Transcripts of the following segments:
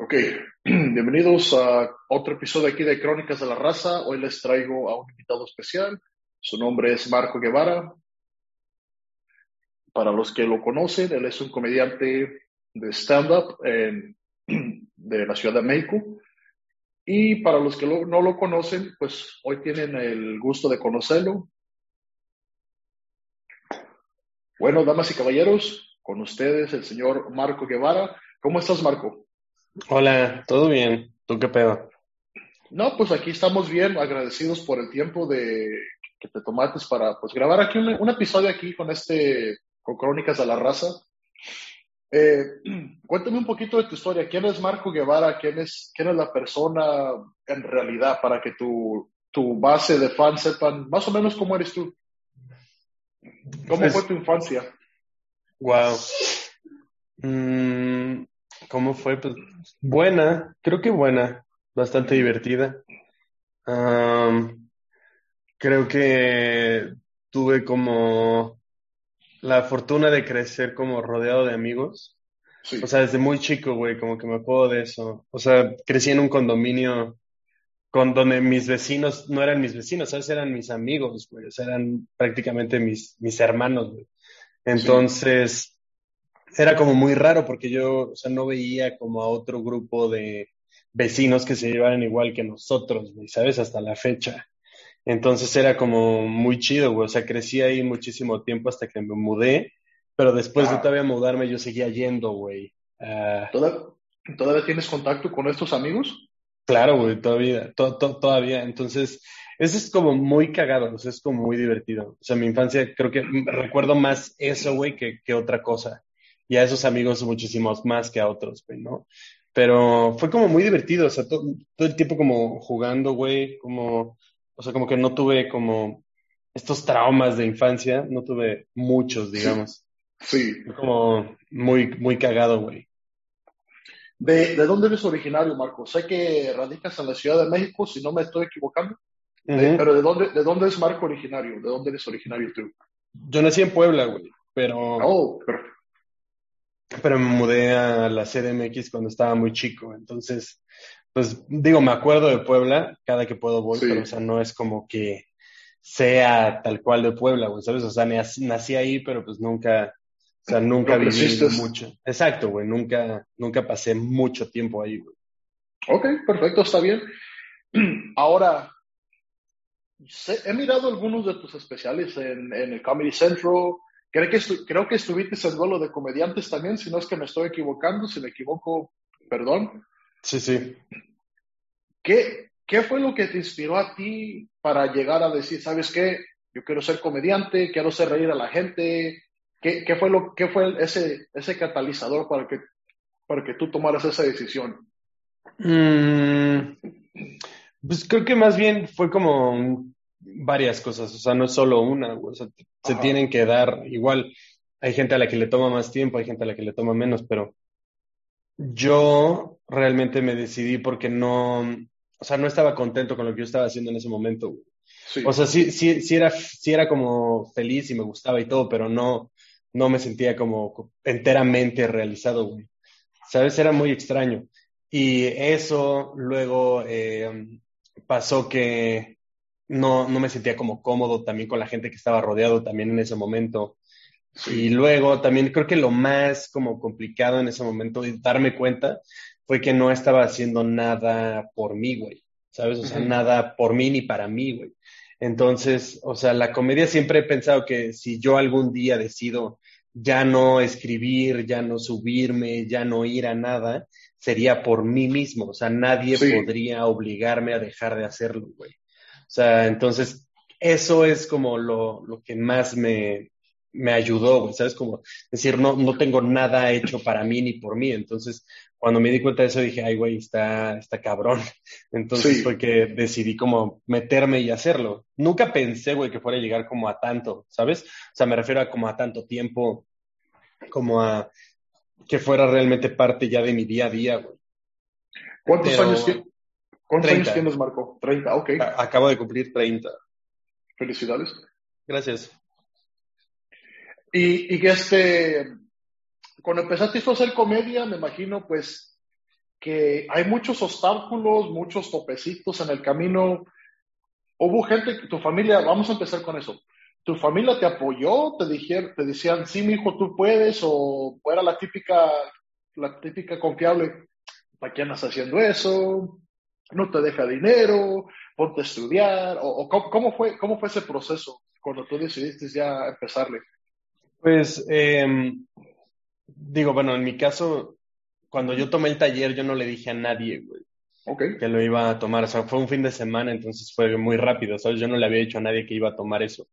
Ok, bienvenidos a otro episodio aquí de Crónicas de la Raza. Hoy les traigo a un invitado especial. Su nombre es Marco Guevara. Para los que lo conocen, él es un comediante de stand-up de la Ciudad de México. Y para los que no lo conocen, pues hoy tienen el gusto de conocerlo. Bueno, damas y caballeros, con ustedes el señor Marco Guevara. ¿Cómo estás, Marco? Hola, ¿todo bien? ¿Tú qué pedo? No, pues aquí estamos bien, agradecidos por el tiempo de que te tomaste para pues grabar aquí un, episodio aquí con este con Crónicas de la Raza. Eh, cuéntame un poquito de tu historia. ¿Quién es Marco Guevara? ¿Quién es, quién es la persona en realidad para que tu, tu base de fans sepan más o menos cómo eres tú? ¿Cómo pues fue tu infancia? Wow. Mm, ¿Cómo fue? Pues buena, creo que buena, bastante divertida. creo que tuve como la fortuna de crecer como rodeado de amigos. O sea, desde muy chico, güey, como que me acuerdo de eso. O sea, crecí en un condominio con donde mis vecinos no eran mis vecinos, ¿sabes? Eran mis amigos, güey. O sea, eran prácticamente mis, mis hermanos, güey. Entonces, era como muy raro porque yo, o sea, no veía como a otro grupo de vecinos que se llevaran igual que nosotros, güey, ¿sabes? Hasta la fecha. Entonces era como muy chido, güey. O sea, crecí ahí muchísimo tiempo hasta que me mudé, pero después de todavía mudarme yo seguía yendo, güey. Ah. ¿Todavía, tienes contacto con estos amigos? Claro, güey, todavía, todavía. Entonces, eso es como muy cagado, o sea, es como muy divertido. O sea, mi infancia creo que recuerdo más eso, güey, que, que otra cosa y a esos amigos muchísimos más que a otros, güey, ¿no? Pero fue como muy divertido, o sea, todo, el tiempo como jugando, güey, como, o sea, como que no tuve como estos traumas de infancia, no tuve muchos, digamos. Sí. Fue como muy, muy cagado, güey. ¿De, ¿De, dónde eres originario, Marco? Sé que radicas en la Ciudad de México, si no me estoy equivocando. pero ¿de dónde, ¿de dónde es Marco originario? ¿De dónde eres originario tú? Yo nací en Puebla, güey, pero... Oh, perfecto pero me mudé a la CDMX cuando estaba muy chico. Entonces, pues digo, me acuerdo de Puebla, cada que puedo voy, pero o sea, no es como que sea tal cual de Puebla, güey, ¿sabes? O sea, nací ahí, pero pues nunca, o sea, nunca viví mucho. Exacto, güey, nunca, nunca pasé mucho tiempo ahí, güey. Ok, perfecto, está bien. Ahora, he mirado algunos de tus especiales en, en el Comedy Central, Creo que, creo que estuviste en duelo de comediantes también, si no es que me estoy equivocando, si me equivoco, perdón. Sí, sí. ¿Qué, ¿Qué fue lo que te inspiró a ti para llegar a decir, sabes qué, yo quiero ser comediante, quiero hacer reír a la gente? ¿Qué, qué fue, lo, qué fue ese, ese catalizador para que, para que tú tomaras esa decisión? Mm, pues creo que más bien fue como varias cosas, o sea, no es solo una, o sea, se tienen que dar igual. Hay gente a la que le toma más tiempo, hay gente a la que le toma menos, pero yo realmente me decidí porque no, o sea, no estaba contento con lo que yo estaba haciendo en ese momento. O sea, sí, sí, sí era, sí era como feliz y me gustaba y todo, pero no, no me sentía como enteramente realizado, güey. ¿Sabes? Era muy extraño. Y eso luego eh, pasó que no, no me sentía como cómodo también con la gente que estaba rodeado también en ese momento. Y luego también creo que lo más como complicado en ese momento de darme cuenta fue que no estaba haciendo nada por mí, güey. ¿Sabes? O sea, nada por mí ni para mí, güey. Entonces, o sea, la comedia siempre he pensado que si yo algún día decido ya no escribir, ya no subirme, ya no ir a nada, sería por mí mismo. O sea, nadie podría obligarme a dejar de hacerlo, güey. O sea, entonces, eso es como lo, lo que más me, me ayudó, güey, ¿sabes? Como decir, no, no tengo nada hecho para mí ni por mí. Entonces, cuando me di cuenta de eso, dije, ay, güey, está, está cabrón. Entonces fue que decidí como meterme y hacerlo. Nunca pensé, güey, que fuera a llegar como a tanto, ¿sabes? O sea, me refiero a como a tanto tiempo, como a que fuera realmente parte ya de mi día a día, güey. ¿Cuántos años tienes? ¿Cuántos años tienes, Marco? 30, ok. Acabo de cumplir 30. Felicidades. Gracias. Y, y que este, cuando empezaste a hacer comedia, me imagino, pues, que hay muchos obstáculos, muchos topecitos en el camino. Hubo gente, tu familia, vamos a empezar con eso. ¿Tu familia te apoyó? ¿Te, dijeron, te decían, sí, mi hijo, tú puedes? ¿O era la típica, la típica confiable? ¿Para qué andas haciendo eso? ¿No te deja dinero? ¿Ponte a estudiar? ¿O, cómo, fue, cómo fue ese proceso cuando tú decidiste ya empezarle? Pues, em, digo, bueno, en mi caso, cuando yo tomé el taller, yo no le dije a nadie, güey. Que lo iba a tomar. O sea, fue un fin de semana, entonces fue muy rápido, ¿sabes? Yo no le había dicho a nadie que iba a tomar eso.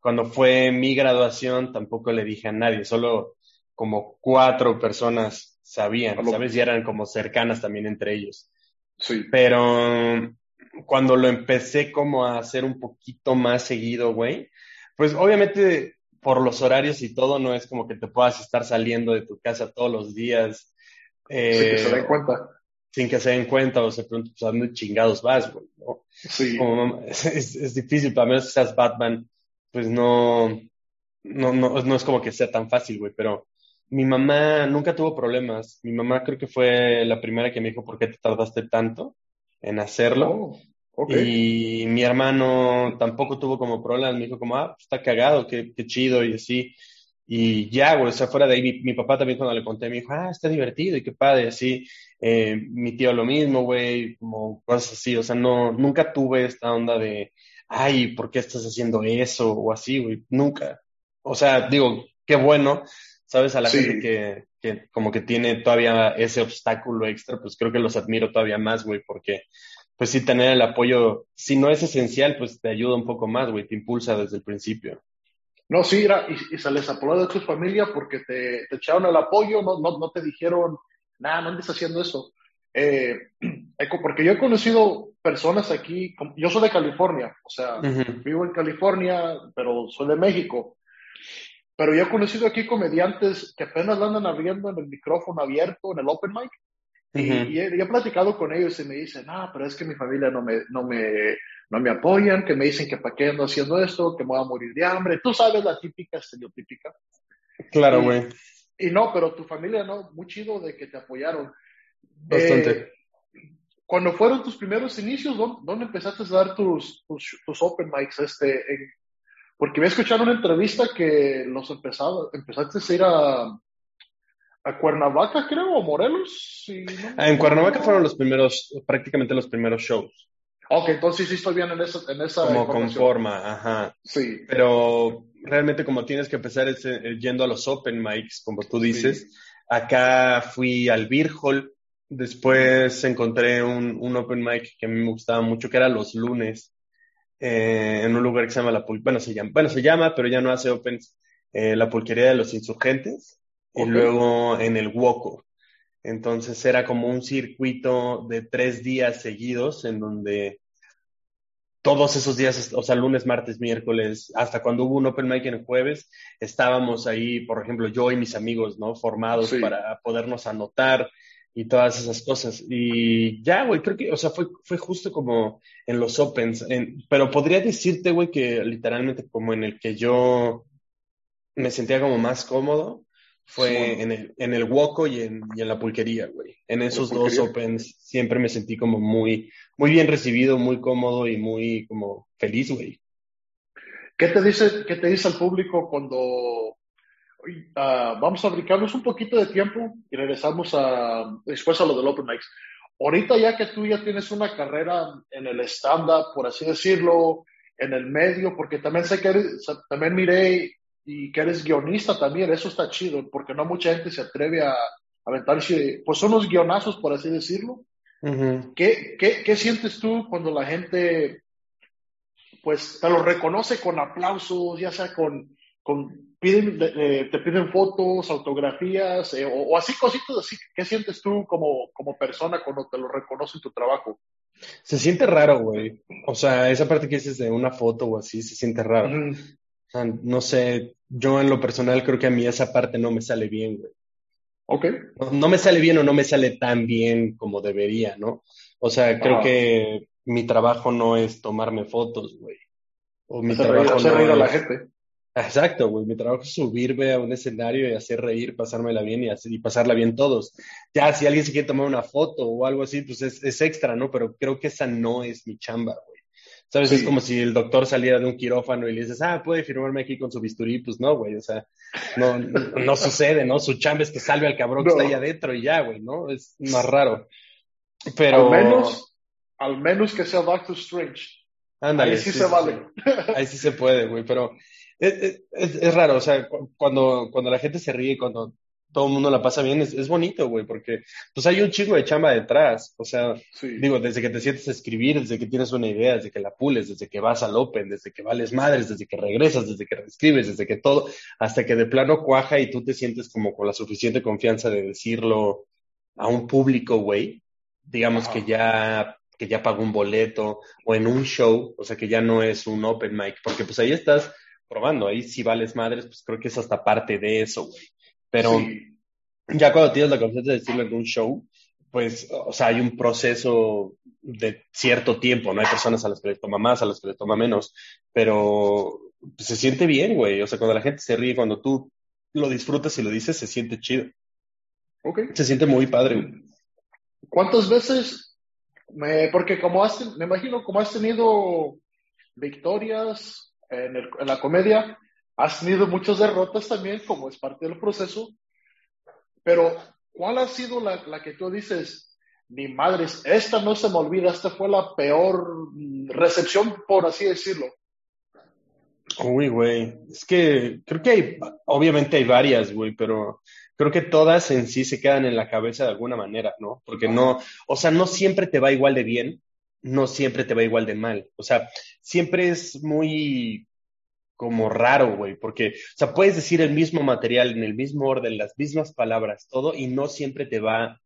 Cuando fue mi graduación, tampoco le dije a nadie, solo como cuatro personas sabían, ¿sabes? Y eran como cercanas también entre ellos. Sí. Pero cuando lo empecé como a hacer un poquito más seguido, güey, pues obviamente por los horarios y todo, no es como que te puedas estar saliendo de tu casa todos los días eh, sin que se den cuenta. Sin que se den cuenta o se pregunten, pues, ¿a dónde chingados vas, güey? Sí. es, difícil, para menos que seas Batman, pues no, no, no, no es como que sea tan fácil, güey, pero mi mamá nunca tuvo problemas. Mi mamá creo que fue la primera que me dijo, ¿por qué te tardaste tanto en hacerlo? Oh, y mi hermano tampoco tuvo como problemas. Me dijo como, ah, pues, está cagado, qué, qué chido y así. Y ya, güey, o sea, fuera de ahí, mi, papá también cuando le conté me dijo, ah, está divertido y qué padre, así. Eh, mi tío lo mismo, güey, como cosas así. O sea, no, nunca tuve esta onda de, ay, ¿por qué estás haciendo eso? O así, güey, nunca. O sea, digo, qué bueno, ¿sabes? A la gente que, que como que tiene todavía ese obstáculo extra, pues creo que los admiro todavía más, güey, porque pues sí, tener el apoyo, si no es esencial, pues te ayuda un poco más, güey, te impulsa desde el principio. No, sí, y, se les apoyó de tu familia porque te, echaron el apoyo, no, no, no te dijeron, nada, no andes haciendo eso. Eh, porque yo he conocido personas aquí, yo soy de California, o sea, vivo en California, pero soy de México. Pero yo he conocido aquí comediantes que apenas andan abriendo en el micrófono abierto, en el open mic, y, he, platicado con ellos y me dicen, ah, pero es que mi familia no me, no me, no me apoyan, que me dicen que para qué ando haciendo esto, que me voy a morir de hambre. Tú sabes la típica estereotípica. Claro, güey. Y, no, pero tu familia no, muy chido de que te apoyaron. Bastante. Eh, cuando fueron tus primeros inicios, ¿dónde, empezaste a dar tus, tus, open mics? Este, porque voy a escuchar una entrevista que los empezado, empezaste a ir a, a Cuernavaca, creo, o Morelos. Ah, en Cuernavaca fueron los primeros, prácticamente los primeros shows. Ok, entonces sí estoy bien en esa. En esa como con forma, ajá. Sí. Pero realmente, como tienes que empezar es, eh, yendo a los open mics, como tú dices, acá fui al Beer Hall. Después encontré un, un, open mic que a mí me gustaba mucho, que era los lunes, eh, en un lugar que se llama La Pul bueno, se llama, bueno, se llama, pero ya no hace opens, eh, La Pulquería de los Insurgentes, y luego en el Woco. Entonces era como un circuito de tres días seguidos en donde todos esos días, o sea, lunes, martes, miércoles, hasta cuando hubo un open mic en el jueves, estábamos ahí, por ejemplo, yo y mis amigos, ¿no? Formados para podernos anotar y todas esas cosas. Y ya, güey, creo que, o sea, fue, fue justo como en los opens, pero podría decirte, güey, que literalmente como en el que yo me sentía como más cómodo, fue en el, en el Woco y en, y en la pulquería, güey. En esos dos Opens siempre me sentí como muy, muy bien recibido, muy cómodo y muy como feliz, güey. ¿Qué te dice, qué te dice el público cuando ah, vamos a brincarnos un poquito de tiempo y regresamos a, después a lo del Open Mics? Ahorita ya que tú ya tienes una carrera en el stand-up, por así decirlo, en el medio, porque también sé que también miré y que eres guionista también, eso está chido, porque no mucha gente se atreve a aventarse, pues son unos guionazos, por así decirlo. ¿Qué, qué, qué, sientes tú cuando la gente, pues, te lo reconoce con aplausos, ya sea con, con piden, eh, te piden fotos, autografías, eh, o, así cositas así? ¿Qué sientes tú como, como persona cuando te lo reconoce tu trabajo? Se siente raro, güey. O sea, esa parte que dices de una foto o así, se siente raro. O sea, no sé, yo en lo personal creo que a mí esa parte no me sale bien, güey. Ok. No, me sale bien o no me sale tan bien como debería, ¿no? O sea, creo que mi trabajo no es tomarme fotos, güey. O mi trabajo no es... a la gente. Exacto, güey. Mi trabajo es subirme a un escenario y hacer reír, pasármela bien y, y pasarla bien todos. Ya, si alguien se quiere tomar una foto o algo así, pues es, es extra, ¿no? Pero creo que esa no es mi chamba, güey. ¿Sabes? Es como si el doctor saliera de un quirófano y le dices, ah, puede firmarme aquí con su bisturí. Pues no, güey. O sea, no, no, sucede, ¿no? Su chamba es que salve al cabrón que está ahí adentro y ya, güey, ¿no? Es más raro. Pero. Al menos, al menos que sea Doctor Strange. Ándale. Ahí sí, se vale. Ahí sí se puede, güey. Pero es, es, raro, o sea, cuando, cuando la gente se ríe, cuando todo el mundo la pasa bien, es, es bonito, güey, porque pues hay un chingo de chamba detrás. O sea, digo, desde que te sientes a escribir, desde que tienes una idea, desde que la pules, desde que vas al Open, desde que vales madres, desde que regresas, desde que reescribes, desde que todo, hasta que de plano cuaja y tú te sientes como con la suficiente confianza de decirlo a un público, güey. Digamos que ya que ya pagó un boleto o en un show, o sea que ya no es un open mic, porque pues ahí estás probando. Ahí si vales madres, pues creo que es hasta parte de eso, güey. Pero ya cuando tienes la confianza de decirlo en un show, pues, o sea, hay un proceso de cierto tiempo, ¿no? Hay personas a las que les toma más, a las que les toma menos, pero pues, se siente bien, güey. O sea, cuando la gente se ríe, cuando tú lo disfrutas y lo dices, se siente chido. Ok. Se siente muy padre. ¿Cuántas veces? Me, porque como has, me imagino, como has tenido victorias, en, la comedia, has tenido muchas derrotas también, como es parte del proceso, pero ¿cuál ha sido la, la que tú dices, mi madre, esta no se me olvida, esta fue la peor recepción, por así decirlo? Uy, güey, es que creo que hay, obviamente hay varias, güey, pero creo que todas en sí se quedan en la cabeza de alguna manera, ¿no? Porque no, o sea, no siempre te va igual de bien, no siempre te va igual de mal. O sea, siempre es muy como raro, güey, porque, o sea, puedes decir el mismo material en el mismo orden, las mismas palabras, todo, y no siempre te va,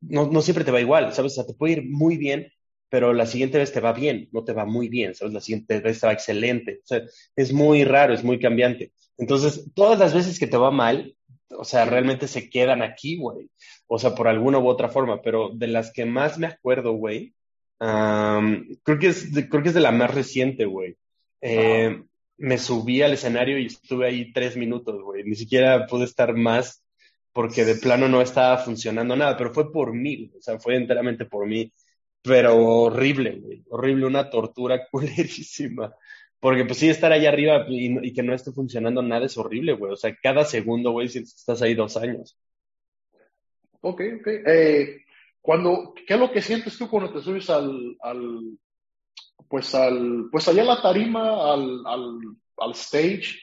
no, no siempre te va igual, ¿sabes? O sea, te puede ir muy bien, pero la siguiente vez te va bien, no te va muy bien, ¿sabes? La siguiente vez te va excelente. O sea, es muy raro, es muy cambiante. Entonces, todas las veces que te va mal, o sea, realmente se quedan aquí, güey. O sea, por alguna u otra forma, pero de las que más me acuerdo, güey, creo, que es de, creo que es de la más reciente, güey. Eh, me subí al escenario y estuve ahí tres minutos, güey. Ni siquiera pude estar más porque de plano no estaba funcionando nada, pero fue por mí, o sea, fue enteramente por mí. Pero horrible, güey. Horrible, una tortura culerísima. Porque pues sí, estar ahí arriba y, que no esté funcionando nada es horrible, güey. O sea, cada segundo, güey, si estás ahí dos años. Ok, ok. Eh, cuando, ¿qué es lo que sientes tú cuando te subes al, al pues al, pues allá a la tarima, al, al, al stage?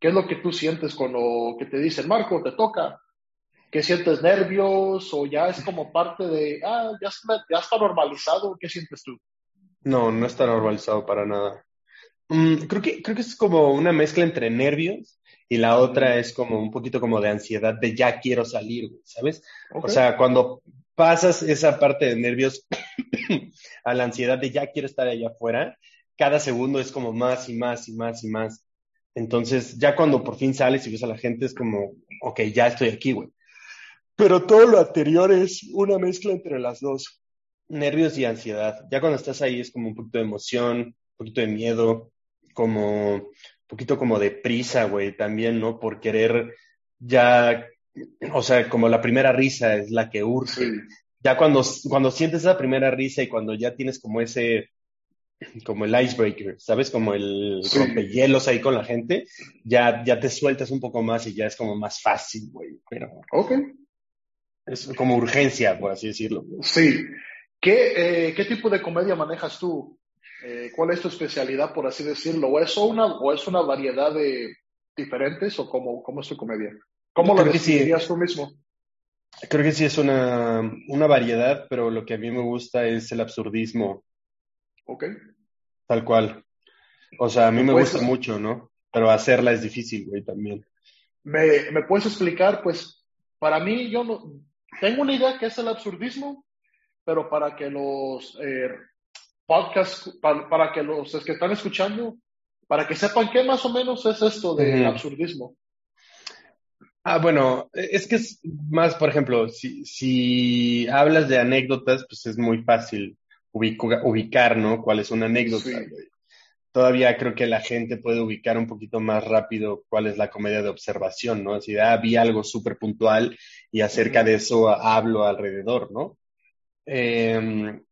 ¿Qué es lo que tú sientes cuando que te dicen, Marco, te toca? ¿Qué sientes nervios o ya es como parte de, ah, ya está, ya está normalizado? ¿Qué sientes tú? No, no está normalizado para nada. Mm, creo, que, creo que es como una mezcla entre nervios y la otra es como un poquito como de ansiedad de ya quiero salir, ¿sabes? O sea, cuando pasas esa parte de nervios a la ansiedad de ya quiero estar allá afuera, cada segundo es como más y más y más y más. Entonces, ya cuando por fin sales y ves a la gente, es como, ok, ya estoy aquí, güey. Pero todo lo anterior es una mezcla entre las dos, nervios y ansiedad. Ya cuando estás ahí es como un poquito de emoción, un poquito de miedo, como un poquito como de prisa, güey, también, ¿no? Por querer ya o sea, como la primera risa es la que urge. Ya cuando, cuando sientes esa primera risa y cuando ya tienes como ese, como el icebreaker, ¿sabes? Como el rompehielos ahí con la gente, ya, ya te sueltas un poco más y ya es como más fácil, güey. Pero. Ok. Es como urgencia, por así decirlo. Sí. ¿Qué, eh, ¿qué tipo de comedia manejas tú? Eh, ¿Cuál es tu especialidad, por así decirlo? ¿O es una, o es una variedad de diferentes o cómo, cómo es tu comedia? ¿Cómo lo definirías tú mismo? Creo que sí es una, una variedad, pero lo que a mí me gusta es el absurdismo. Ok. Tal cual. O sea, a mí me gusta mucho, ¿no? Pero hacerla es difícil, güey, también. ¿Me, ¿Me, puedes explicar? Pues para mí, yo no, tengo una idea que es el absurdismo, pero para que los eh, podcasts, para, que los que están escuchando, para que sepan qué más o menos es esto de absurdismo. Ah, bueno, e, es que es más, por ejemplo, si, si hablas de anécdotas, pues es muy fácil ubicar, ¿no? ¿Cuál es una anécdota? todavía creo que la gente puede ubicar un poquito más rápido cuál es la comedia de observación, ¿no? Si ah, vi algo súper puntual y acerca de eso hablo alrededor, ¿no? Em,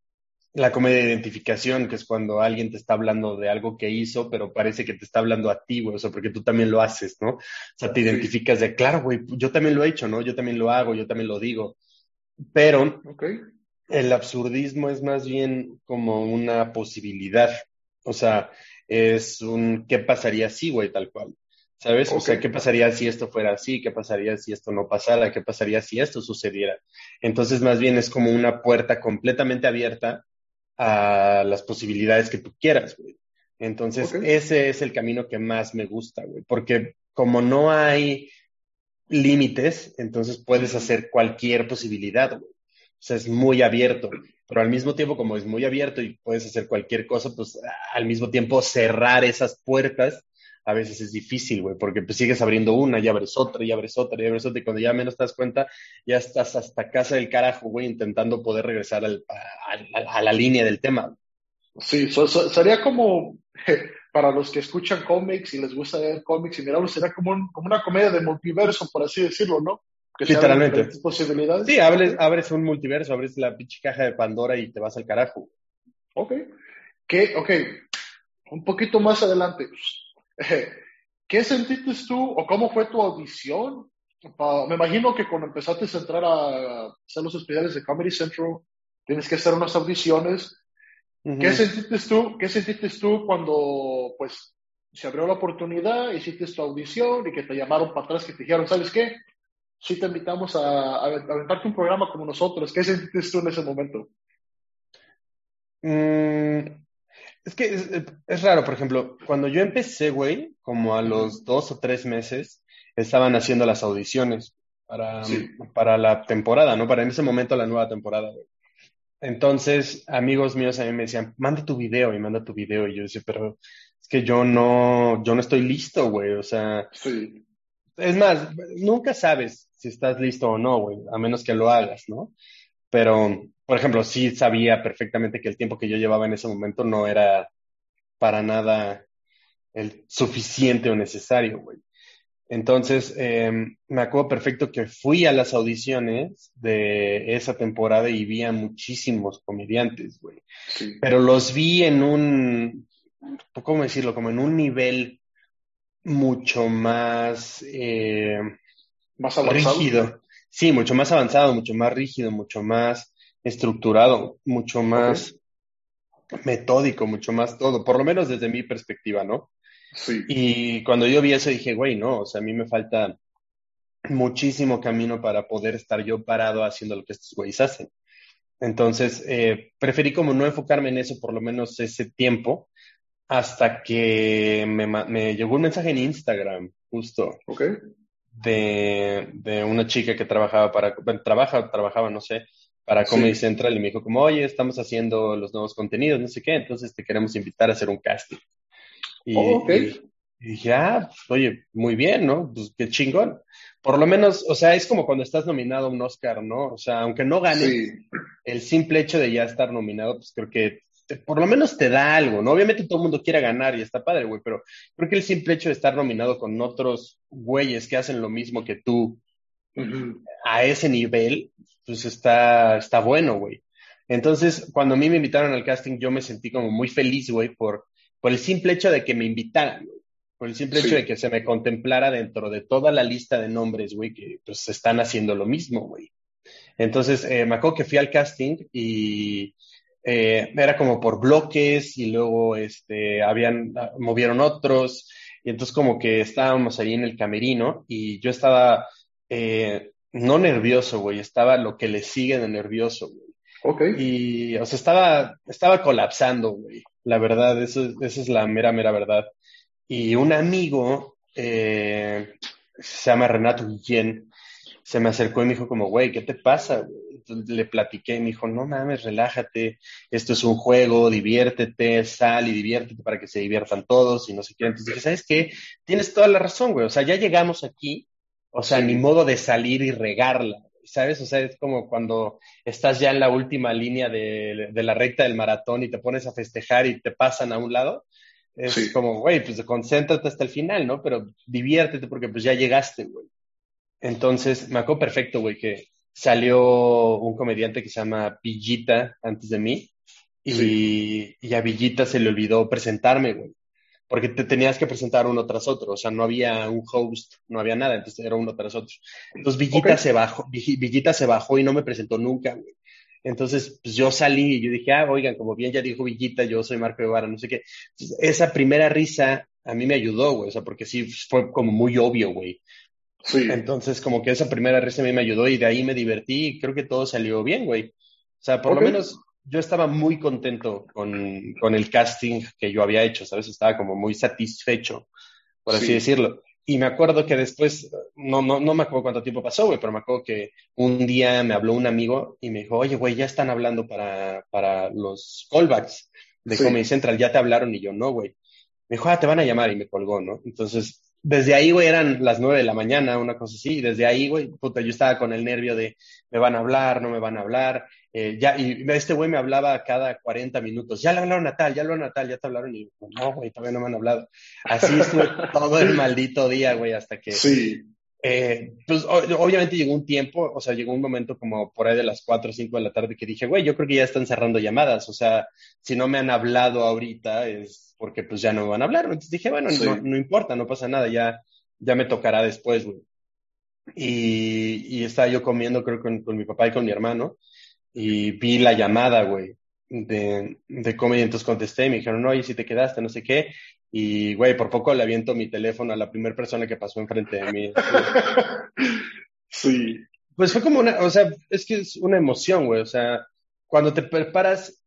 la comedia de identificación, que es cuando alguien te está hablando de algo que hizo, pero parece que te está hablando a ti, güey, o sea, porque tú también lo haces, ¿no? O sea, te identificas de, claro, güey, yo también lo he hecho, ¿no? Yo también lo hago, yo también lo digo. Pero el absurdismo es más bien como una posibilidad, o sea, es un qué pasaría si, güey, tal cual. ¿Sabes? O sea, ¿qué pasaría si esto fuera así? ¿Qué pasaría si esto no pasara? ¿Qué pasaría si esto sucediera? Entonces, más bien es como una puerta completamente abierta a las posibilidades que tú quieras, güey. Entonces, ese es el camino que más me gusta, güey, porque como no hay límites, entonces puedes hacer cualquier posibilidad, güey. O sea, es muy abierto, pero al mismo tiempo, como es muy abierto y puedes hacer cualquier cosa, pues al mismo tiempo cerrar esas puertas a veces es difícil, güey, porque pues sigues abriendo una, y abres otra, y abres otra, y abres otra, y cuando ya menos te das cuenta, ya estás hasta casa del carajo, güey, intentando poder regresar al, a, la línea del tema. Sí, sería como, para los que escuchan cómics y les gusta ver cómics y mirarlos, sería como, como una comedia de multiverso, por así decirlo, ¿no? Que Literalmente. Posibilidades. Sí, abres, abres un multiverso, abres la pinche caja de Pandora y te vas al carajo. Ok. ¿Qué? Ok. Un poquito más adelante ¿Qué sentiste tú o cómo fue tu audición? Me imagino que cuando empezaste a entrar a hacer los especiales de Comedy Central, tienes que hacer unas audiciones. ¿Qué sentiste tú? ¿Qué sentiste tú cuando, pues, se abrió la oportunidad, hiciste tu audición y que te llamaron para atrás, que te dijeron, ¿sabes qué? Sí te invitamos a, a aventarte un programa como nosotros. ¿Qué sentiste tú en ese momento? Mm, es que es, raro, por ejemplo, cuando yo empecé, güey, como a los dos o tres meses, estaban haciendo las audiciones para, para la temporada, ¿no? Para en ese momento la nueva temporada, güey. Entonces, amigos míos a mí me decían, manda tu video y manda tu video. Y yo decía, pero es que yo no, yo no estoy listo, güey. O sea, sí. es más, nunca sabes si estás listo o no, güey, a menos que lo hagas, ¿no? Pero, por ejemplo, sí sabía perfectamente que el tiempo que yo llevaba en ese momento no era para nada el suficiente o necesario, güey. Entonces, em, me acuerdo perfecto que fui a las audiciones de esa temporada y vi a muchísimos comediantes, güey. Pero los vi en un, ¿cómo decirlo? Como en un nivel mucho más, eh, más rígido. Sí, mucho más avanzado, mucho más rígido, mucho más estructurado, mucho más metódico, mucho más todo, por lo menos desde mi perspectiva, ¿no? Sí. Y cuando yo vi eso dije, güey, no, o sea, a mí me falta muchísimo camino para poder estar yo parado haciendo lo que estos güeyes hacen. Entonces, eh, preferí como no enfocarme en eso por lo menos ese tiempo, hasta que me, me llegó un mensaje en Instagram, justo. Ok de, una chica que trabajaba para, trabaja, trabajaba, no sé, para Comedy Central y me dijo como, oye, estamos haciendo los nuevos contenidos, no sé qué, entonces te queremos invitar a hacer un casting. Y, oh, dije, ah, pues, oye, muy bien, ¿no? Pues qué chingón. Por lo menos, o sea, es como cuando estás nominado a un Oscar, ¿no? O sea, aunque no ganes, el simple hecho de ya estar nominado, pues creo que por lo menos te da algo, ¿no? Obviamente todo el mundo quiere ganar y está padre, güey, pero creo que el simple hecho de estar nominado con otros güeyes que hacen lo mismo que tú a ese nivel, pues está, está bueno, güey. Entonces, cuando a mí me invitaron al casting, yo me sentí como muy feliz, güey, por, por el simple hecho de que me invitaran, güey. Por el simple hecho de que se me contemplara dentro de toda la lista de nombres, güey, que pues están haciendo lo mismo, güey. Entonces, eh, me acuerdo que fui al casting y eh, era como por bloques y luego este, habían, ah, movieron otros y entonces como que estábamos ahí en el camerino y yo estaba eh, no nervioso, güey, estaba lo que le sigue de nervioso, güey. Ok. Y, o sea, estaba, estaba colapsando, güey. La verdad, eso, esa es la mera, mera verdad. Y un amigo, eh, se llama Renato Guillén, se me acercó y me dijo como, güey, ¿qué te pasa? le platiqué y me dijo, no mames, relájate, esto es un juego, diviértete, sal y diviértete para que se diviertan todos y no sé qué. Entonces dije, ¿sabes qué? Tienes toda la razón, güey. O sea, ya llegamos aquí, o sea, ni modo de salir y regarla, ¿sabes? O sea, es como cuando estás ya en la última línea de, de la recta del maratón y te pones a festejar y te pasan a un lado. Es como, güey, pues concéntrate hasta el final, ¿no? Pero diviértete porque pues ya llegaste, güey. Entonces, me acuerdo perfecto, güey, que salió un comediante que se llama Villita antes de mí y, y a Villita se le olvidó presentarme, güey porque te tenías que presentar uno tras otro, o sea, no había un host, no había nada, entonces era uno tras otro. Entonces Villita se bajó, Villita se bajó y no me presentó nunca, güey. Entonces, pues yo salí y yo dije, ah, oigan, como bien ya dijo Villita, yo soy Marco Guevara, no sé qué. esa primera risa a mí me ayudó, güey, o sea, porque sí fue como muy obvio, güey. Sí. Entonces, como que esa primera risa a mí me ayudó y de ahí me divertí y creo que todo salió bien, güey. O sea, por lo menos yo estaba muy contento con, con, el casting que yo había hecho, ¿sabes? Estaba como muy satisfecho, por así decirlo. Y me acuerdo que después, no, no, no me acuerdo cuánto tiempo pasó, güey, pero me acuerdo que un día me habló un amigo y me dijo, oye, güey, ya están hablando para, para los callbacks de Comedy Central, ya te hablaron y yo, no, güey. Me dijo, ah, te van a llamar y me colgó, ¿no? Entonces, desde ahí, güey, eran las nueve de la mañana, una cosa así, y desde ahí, güey, puta, yo estaba con el nervio de, me van a hablar, no me van a hablar, eh, ya, y este güey me hablaba cada 40 minutos, ya le hablaron a tal, ya le hablaron a tal, ya te hablaron, y no, güey, todavía no me han hablado. Así estuve todo el maldito día, güey, hasta que... Sí. Eh, pues obviamente llegó un tiempo, o sea, llegó un momento como por ahí de las 4 o 5 de la tarde que dije, güey, yo creo que ya están cerrando llamadas, o sea, si no me han hablado ahorita es porque pues ya no me van a hablar. Entonces dije, bueno, no, no, importa, no pasa nada, ya, ya me tocará después, güey. Y, y estaba yo comiendo, creo, con, con mi papá y con mi hermano, y vi la llamada, güey, de, de y entonces contesté y me dijeron, no, y si te quedaste, no sé qué, y, güey, por poco le aviento mi teléfono a la primera persona que pasó enfrente de mí. sí. Pues fue como una, o sea, es que es una emoción, güey, o sea, cuando te preparas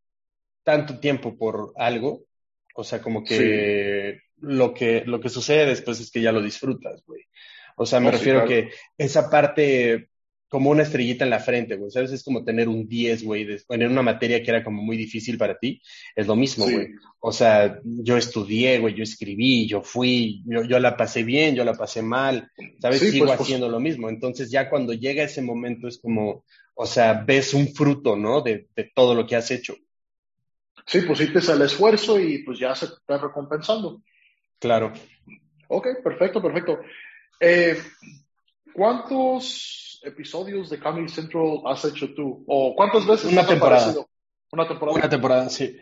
tanto tiempo por algo, o sea, como que lo que lo que sucede después es que ya lo disfrutas, güey. O sea, me refiero a que esa parte como una estrellita en la frente, güey. ¿Sabes? Es como tener un 10, güey, en una materia que era como muy difícil para ti. Es lo mismo, güey. O sea, yo estudié, güey, yo escribí, yo fui, yo, yo, la pasé bien, yo la pasé mal, ¿sabes? Sigo pues, pues. haciendo lo mismo. Entonces ya cuando llega ese momento es como, o sea, ves un fruto, ¿no? De, de todo lo que has hecho. Sí, pusiste el esfuerzo y pues ya se está recompensando. Claro. Ok, perfecto, perfecto. Eh, ¿Cuántos episodios de Comedy Central has hecho tú? ¿O cuántas veces? Una temporada. Una temporada. Una temporada, sí.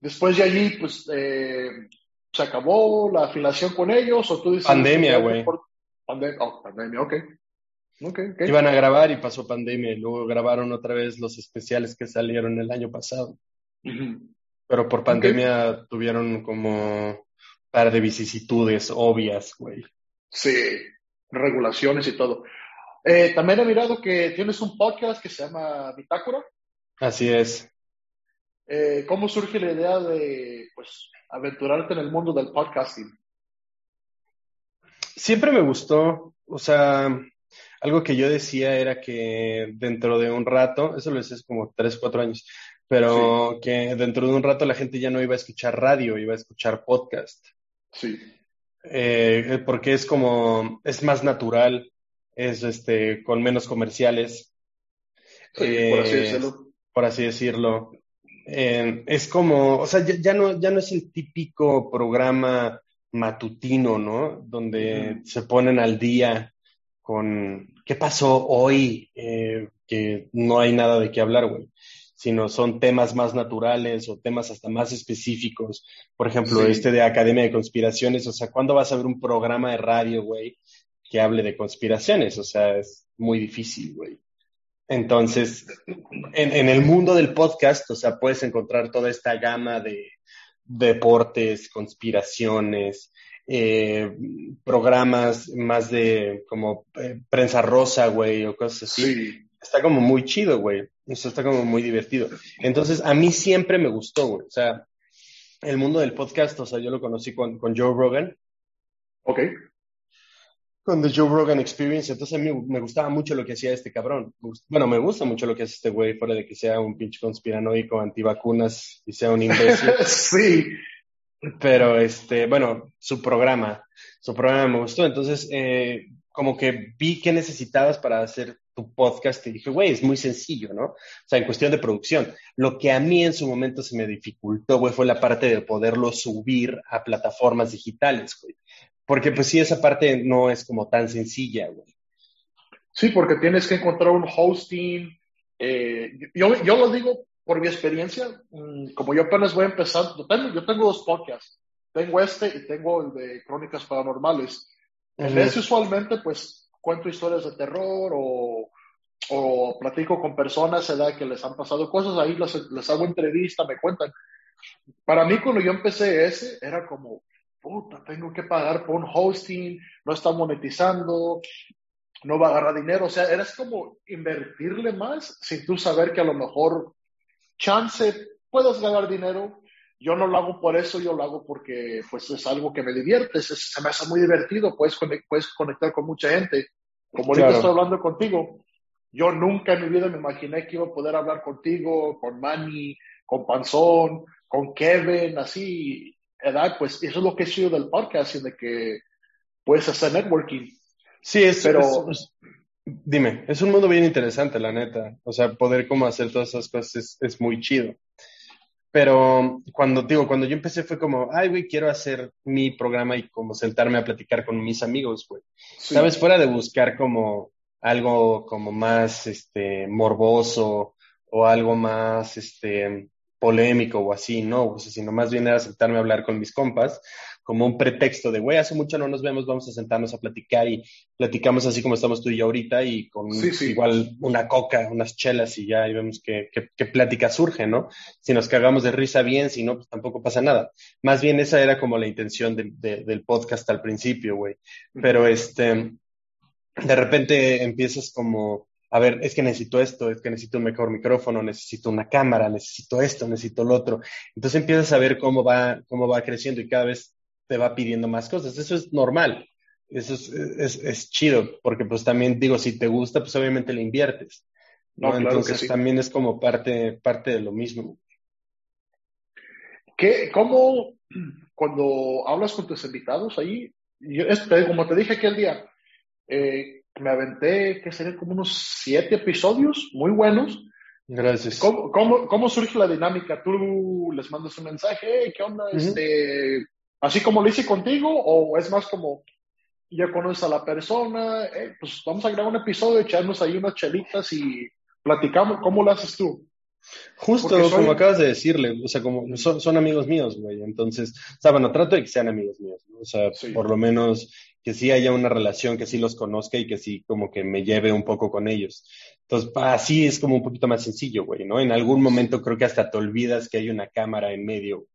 Después de allí, pues, eh, ¿se acabó la afiliación con ellos o tú dices... Pandemia, güey. Pandemia, oh, pandemia, ok. Okay, okay. Iban a grabar y pasó pandemia y luego grabaron otra vez los especiales que salieron el año pasado. Pero por pandemia tuvieron como un par de vicisitudes obvias, güey. Sí, regulaciones y todo. Eh, también he mirado que tienes un podcast que se llama Bitácora. Así es. Eh, ¿Cómo surge la idea de pues, aventurarte en el mundo del podcasting? Siempre me gustó, o sea, algo que yo decía era que dentro de un rato, eso lo decía como tres, cuatro años, pero que dentro de un rato la gente ya no iba a escuchar radio, iba a escuchar podcast. Sí. Eh, porque es como, es más natural, es este, con menos comerciales. por así eh, decirlo. Por así decirlo. Eh, es como, o sea, ya, no, ya no es el típico programa matutino, ¿no? Donde se ponen al día con qué pasó hoy, que no hay nada de qué hablar, güey sino son temas más naturales o temas hasta más específicos. Por ejemplo, este de Academia de Conspiraciones, o sea, ¿cuándo vas a ver un programa de radio, güey, que hable de conspiraciones? O sea, es muy difícil, güey. Entonces, en, el mundo del podcast, o sea, puedes encontrar toda esta gama de deportes, conspiraciones, eh, programas más de como eh, prensa rosa, güey, o cosas así. Está como muy chido, güey. Eso está como muy divertido. Entonces, a mí siempre me gustó, güey. O sea, el mundo del podcast, o sea, yo lo conocí con, con Joe Rogan. Ok. Con The Joe Rogan Experience. Entonces, a mí me gustaba mucho lo que hacía este cabrón. Bueno, me gusta mucho lo que hace este güey, fuera de que sea un pinche conspiranoico antivacunas y sea un imbécil. sí. Pero, este, bueno, su programa, su programa me gustó. Entonces, eh, como que vi qué necesitabas para hacer tu podcast y dije, güey, es muy sencillo, ¿no? O sea, en cuestión de producción. Lo que a mí en su momento se me dificultó, güey, fue la parte de poderlo subir a plataformas digitales, güey. Porque pues sí, esa parte no es como tan sencilla, güey. Sí, porque tienes que encontrar un hosting. Eh, yo, yo lo digo por mi experiencia, mm, como yo apenas voy yo tengo, yo tengo dos podcasts. Tengo este y tengo el de Crónicas Paranormales. En ese usualmente, pues, cuento historias de terror o, o platico con personas edad que les han pasado cosas, ahí les, les hago entrevista, me cuentan. Para mí, cuando yo empecé ese, era como, puta, tengo que pagar por un hosting, no está monetizando, no va a agarrar dinero. O sea, eres como invertirle más sin tú saber que a lo mejor chance puedes ganar dinero. Yo no lo hago por eso, yo lo hago porque pues es algo que me divierte, se, me hace muy divertido, puedes, puedes conectar con mucha gente. Como ahorita estoy hablando contigo, yo nunca en mi vida me imaginé que iba a poder hablar contigo, con Manny, con Panzón, con Kevin, así, edad, pues eso es lo que he sido del podcast, de que puedes hacer networking. Sí, es, pero... dime, es un mundo bien interesante, la neta. O sea, poder como hacer todas esas cosas es, es muy chido. Pero cuando digo, cuando yo empecé fue como, ay, güey, quiero hacer mi programa y como sentarme a platicar con mis amigos, güey. ¿Sabes? Fuera de buscar como algo como más, este, morboso o algo más, este, polémico o así, no, o sea, sino más bien era sentarme a hablar con mis compas como un pretexto de, güey, hace mucho no nos vemos, vamos a sentarnos a platicar y platicamos así como estamos tú y yo ahorita y con igual una coca, unas chelas y ya y vemos qué, qué, plática surge, ¿no? Si nos cagamos de risa bien, si no, pues tampoco pasa nada. Más bien esa era como la intención del podcast al principio, güey. Pero este, de repente empiezas como a ver, es que necesito esto, es que necesito un mejor micrófono, necesito una cámara, necesito esto, necesito lo otro. Entonces empiezas a ver cómo va, cómo va creciendo y cada vez te va pidiendo más cosas. Eso es normal. Eso es, es, es chido, porque pues también digo, si te gusta, pues obviamente le inviertes. ¿no? Entonces también es como parte, parte de lo mismo. ¿Qué, ¿Cómo, cuando hablas con tus invitados ahí, yo, como te dije aquel día, eh, me aventé, que serían como unos siete episodios muy buenos. Gracias. ¿Cómo, cómo, cómo surge la dinámica? ¿Tú les mandas un mensaje? ¿Qué onda? este, ¿Así como lo hice contigo? ¿O es más como ya conoces a la persona? Eh, pues vamos a grabar un episodio, echarnos ahí unas chelitas y platicamos. ¿Cómo lo haces tú? Justo como acabas de decirle, o sea, como son, son amigos míos, güey. Entonces, o sea, bueno, trato de que sean amigos míos, ¿no? O sea, por lo menos que sí haya una relación, que sí los conozca y que sí como que me lleve un poco con ellos. Entonces, así es como un poquito más sencillo, güey, ¿no? En algún momento creo que hasta te olvidas que hay una cámara en medio.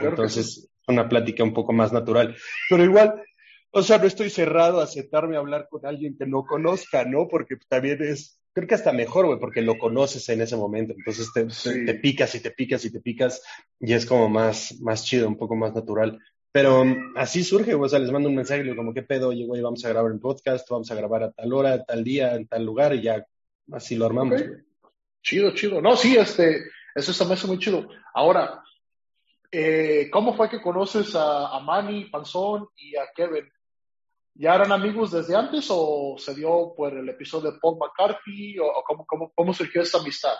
Entonces, una plática un poco más natural. Pero igual, o sea, no estoy cerrado a sentarme a hablar con alguien que no conozca, ¿no? Porque también es, creo que hasta mejor, güey, porque lo conoces en ese momento. Entonces te, te, picas y te picas y te picas y es como más, más chido, un poco más natural. Pero um, así surge, o sea, les mando un mensaje, digo, como, ¿qué pedo? Oye, güey, vamos a grabar un podcast, vamos a grabar a tal hora, tal día, en tal lugar, y ya así lo armamos. Chido, chido. No, sí, este, eso está muy chido. Ahora, eh, ¿cómo fue que conoces a, a Manny, Panzón y a Kevin? ¿Ya eran amigos desde antes o se dio por el episodio de Paul McCarthy o, cómo, cómo, cómo, surgió esta amistad?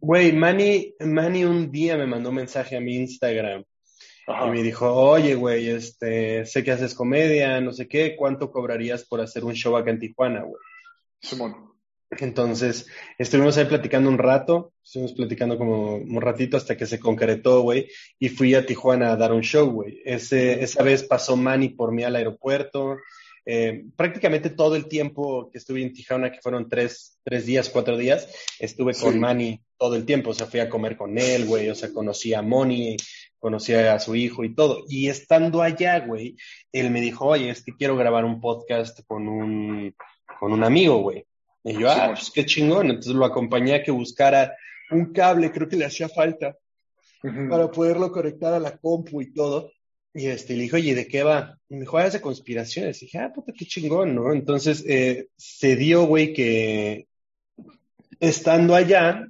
Güey, Manny, Manny un día me mandó un mensaje a mi Instagram y me dijo, oye, güey, este, sé que haces comedia, no sé qué, ¿cuánto cobrarías por hacer un show acá en Tijuana, güey? Simón. Entonces, estuvimos ahí platicando un rato, estuvimos platicando como un ratito hasta que se concretó, güey, y fui a Tijuana a dar un show, güey. Ese, esa vez pasó Manny por mí al aeropuerto. Eh, prácticamente todo el tiempo que estuve en Tijuana, que fueron tres, tres días, cuatro días, estuve con Manny todo el tiempo. O sea, fui a comer con él, güey, o sea, conocí a Moni, conocía a su hijo y todo. Y estando allá, güey, él me dijo, oye, es que quiero grabar un podcast con un, con un amigo, güey. Y yo, ah, pues qué chingón. Entonces lo acompañé a que buscara un cable, creo que le hacía falta, para poderlo conectar a la compu y todo. Y este, le dijo, oye, ¿de qué va? Y me dijo, ah, es de conspiraciones. Y dije, ah, puta, qué chingón, ¿no? Entonces, eh, se dio, güey, que estando allá,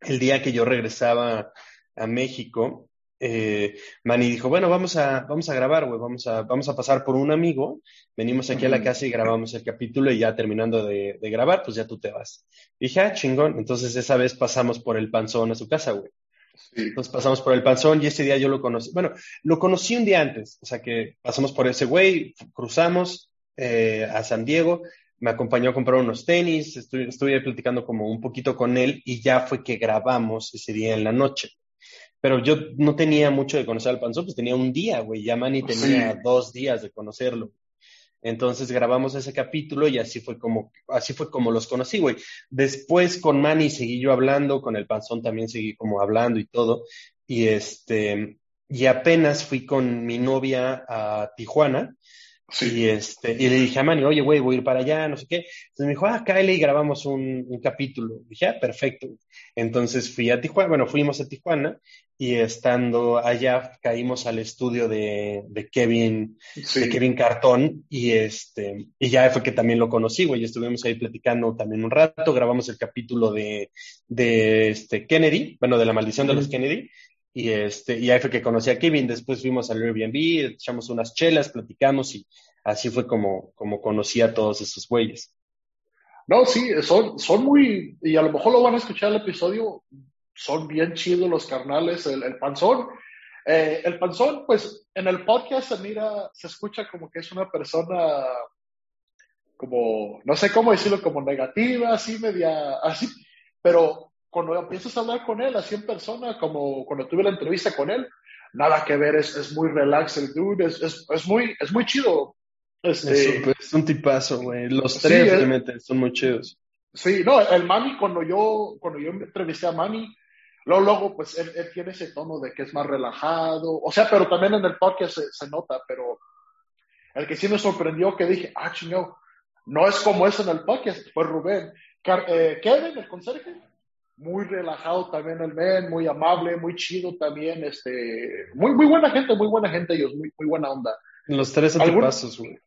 el día que yo regresaba a México, eh, Manny dijo, bueno, vamos a, vamos a grabar, güey, vamos a, vamos a pasar por un amigo, venimos aquí a la casa y grabamos el capítulo y ya terminando de, grabar, pues ya tú te vas. dije, ah, chingón. Entonces esa vez pasamos por el panzón a su casa, güey. Entonces pasamos por el panzón y ese día yo lo conocí. Bueno, lo conocí un día antes, o sea que pasamos por ese güey, cruzamos eh, a San Diego, me acompañó a comprar unos tenis, estuve, estuve platicando como un poquito con él y ya fue que grabamos ese día en la noche. Pero yo no tenía mucho de conocer al Panzón, pues tenía un día, güey. Ya Manny tenía dos días de conocerlo. Entonces grabamos ese capítulo y así fue como, así fue como los conocí, güey. Después con Manny seguí yo hablando, con el Panzón también seguí como hablando y todo. Y este, y apenas fui con mi novia a Tijuana y, este, y le dije a Manny, oye, güey, voy a ir para allá, no sé qué. Entonces me dijo, ah, Kyle, y grabamos un, un capítulo. dije, ah, perfecto. Entonces fui a Tijuana, bueno, fuimos a Tijuana y estando allá caímos al estudio de, de Kevin, de Kevin Cartón y este, y ya fue que también lo conocí, güey, estuvimos ahí platicando también un rato, grabamos el capítulo de, de este Kennedy, bueno, de la maldición de los Kennedy, y, este, y ahí fue que conocí a Kevin, después fuimos al Airbnb, echamos unas chelas, platicamos y así fue como, como conocí a todos esos güeyes. No, sí, son, son muy, y a lo mejor lo van a escuchar el episodio, son bien chidos los carnales, el, panzón. Eh, el panzón, pues en el podcast se mira, se escucha como que es una persona como, no sé cómo decirlo, como negativa, así media, así, pero cuando empiezas a hablar con él, así en persona, como cuando tuve la entrevista con él, nada que ver, es, es muy relax el dude, es, es, es, muy, es muy chido. Este, es, un tipazo, güey. Los tres realmente son muy chidos. Sí, no, el Manny, cuando yo, cuando yo entrevisté a Manny, luego, luego pues él, tiene ese tono de que es más relajado, o sea, pero también en el podcast se, se nota, pero el que sí me sorprendió que dije, ah, chingado, no es como es en el podcast, fue Rubén. Eh, Kevin, el conserje, muy relajado también el men, muy amable, muy chido también, este, muy, muy buena gente, muy buena gente ellos, muy, muy buena onda. Los tres pasos, güey.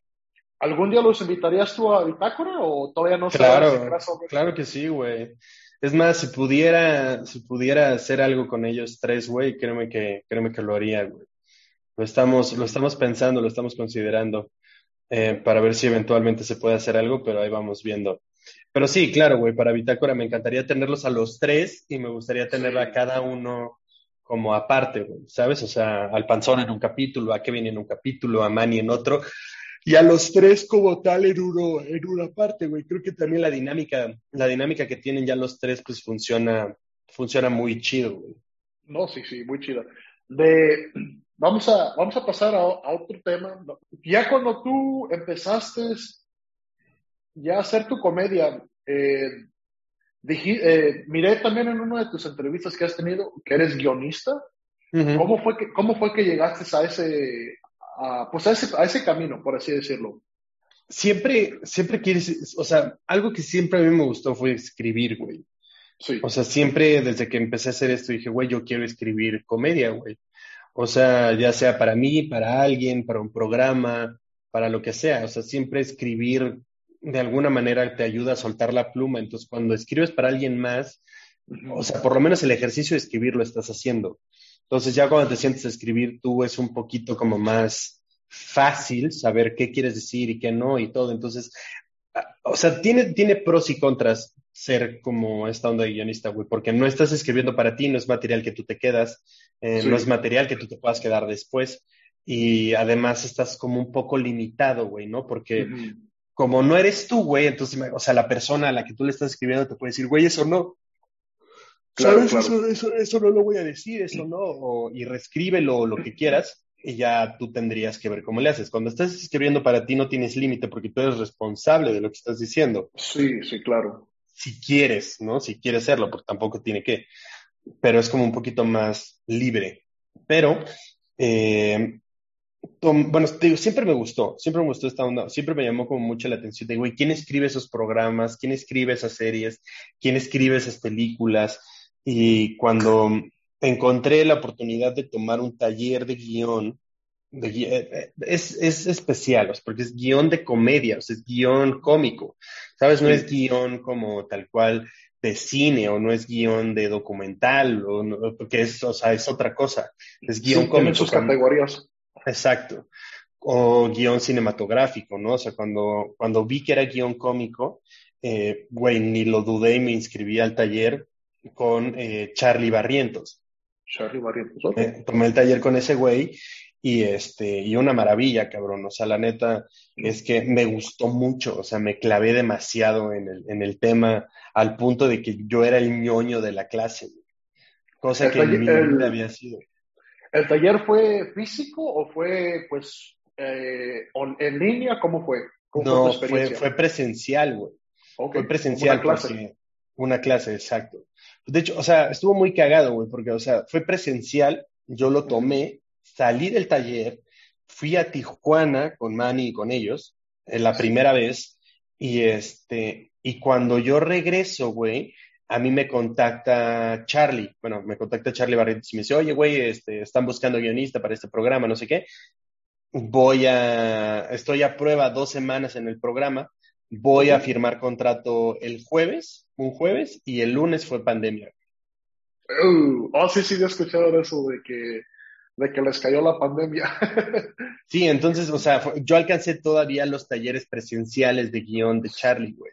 ¿Algún día los invitarías tú a Bitácora o todavía no Claro, claro que sí, güey. Es más, si pudiera, si pudiera hacer algo con ellos tres, güey, créeme que, créeme que lo haría, güey. Lo estamos, lo estamos pensando, lo estamos considerando, eh, para ver si eventualmente se puede hacer algo, pero ahí vamos viendo. Pero sí, claro, güey, para Bitácora me encantaría tenerlos a los tres y me gustaría tener a cada uno como aparte, güey, ¿sabes? O sea, al Panzón en un capítulo, a Kevin en un capítulo, a Manny en otro, y a los tres como tal en uno, en una parte, güey. Creo que también la dinámica, la dinámica que tienen ya los tres, pues funciona, funciona muy chido, güey. No, sí, sí, muy chido. De, vamos a, vamos a pasar a, a otro tema. Ya cuando tú empezaste ya hacer tu comedia, eh, eh, miré también en una de tus entrevistas que has tenido que eres guionista. ¿Cómo, fue que, ¿Cómo fue que llegaste a ese, a, pues a ese, a ese camino, por así decirlo? Siempre, siempre quieres, o sea, algo que siempre a mí me gustó fue escribir, güey. Sí. O sea, siempre desde que empecé a hacer esto dije, güey, yo quiero escribir comedia, güey. O sea, ya sea para mí, para alguien, para un programa, para lo que sea. O sea, siempre escribir de alguna manera te ayuda a soltar la pluma. Entonces, cuando escribes para alguien más, o sea, por lo menos el ejercicio de escribir lo estás haciendo. Entonces, ya cuando te sientes a escribir, tú es un poquito como más fácil saber qué quieres decir y qué no y todo. Entonces, o sea, tiene, tiene pros y contras ser como esta onda de guionista, güey, porque no estás escribiendo para ti, no es material que tú te quedas, eh, no es material que tú te puedas quedar después. Y además estás como un poco limitado, güey, ¿no? Porque como no eres tú, güey, entonces, o sea, la persona a la que tú le estás escribiendo te puede decir, güey, eso no. Claro, Eso, eso, no lo voy a decir, eso no, o, y reescríbelo lo que quieras, y ya tú tendrías que ver cómo le haces. Cuando estás escribiendo para ti no tienes límite porque tú eres responsable de lo que estás diciendo. Sí, sí, claro. Si quieres, ¿no? Si quieres hacerlo, porque tampoco tiene que. Pero es como un poquito más libre. Pero eh, bueno, siempre me gustó, siempre me gustó esta onda, siempre me llamó como mucho la atención de, güey, ¿quién escribe esos programas? ¿Quién escribe esas series? ¿Quién escribe esas películas? Y cuando encontré la oportunidad de tomar un taller de guion, de, eh, eh, es, es especial, porque es guion de comedia, o sea, es guion cómico, ¿sabes? No es guion como tal cual de cine o no es guion de documental, o porque es, o sea, es otra cosa. Es guion sí, sus categorías. Exacto. O guion cinematográfico, ¿no? O sea, cuando, cuando vi que era guion cómico, eh, güey, ni lo dudé y me inscribí al taller con eh, Charlie Barrientos. Charlie Barrientos, eh, tomé el taller con ese güey y este, y una maravilla, cabrón. O sea, la neta es que me gustó mucho, o sea, me clavé demasiado en el, en el tema al punto de que yo era el ñoño de la clase, cosa que en mi había sido. ¿El taller fue físico o fue, pues, eh, en línea? ¿Cómo fue? no, fue, fue presencial, güey. Fue presencial. Una clase. una clase, exacto. De hecho, o sea, estuvo muy cagado, güey, porque, o sea, fue presencial, yo lo tomé, salí del taller, fui a Tijuana con Manny y con ellos, en la primera vez, y este, y cuando yo regreso, güey, a mí me contacta Charlie, bueno, me contacta Charlie Barretos y me dice, oye, güey, este, están buscando guionista para este programa, no sé qué. Voy a, estoy a prueba dos semanas en el programa, voy a firmar contrato el jueves, un jueves, y el lunes fue pandemia. Uh, oh, sí, sí, he escuchado eso de que de que les cayó la pandemia. sí, entonces, o sea, yo alcancé todavía los talleres presenciales de guion de Charlie, güey.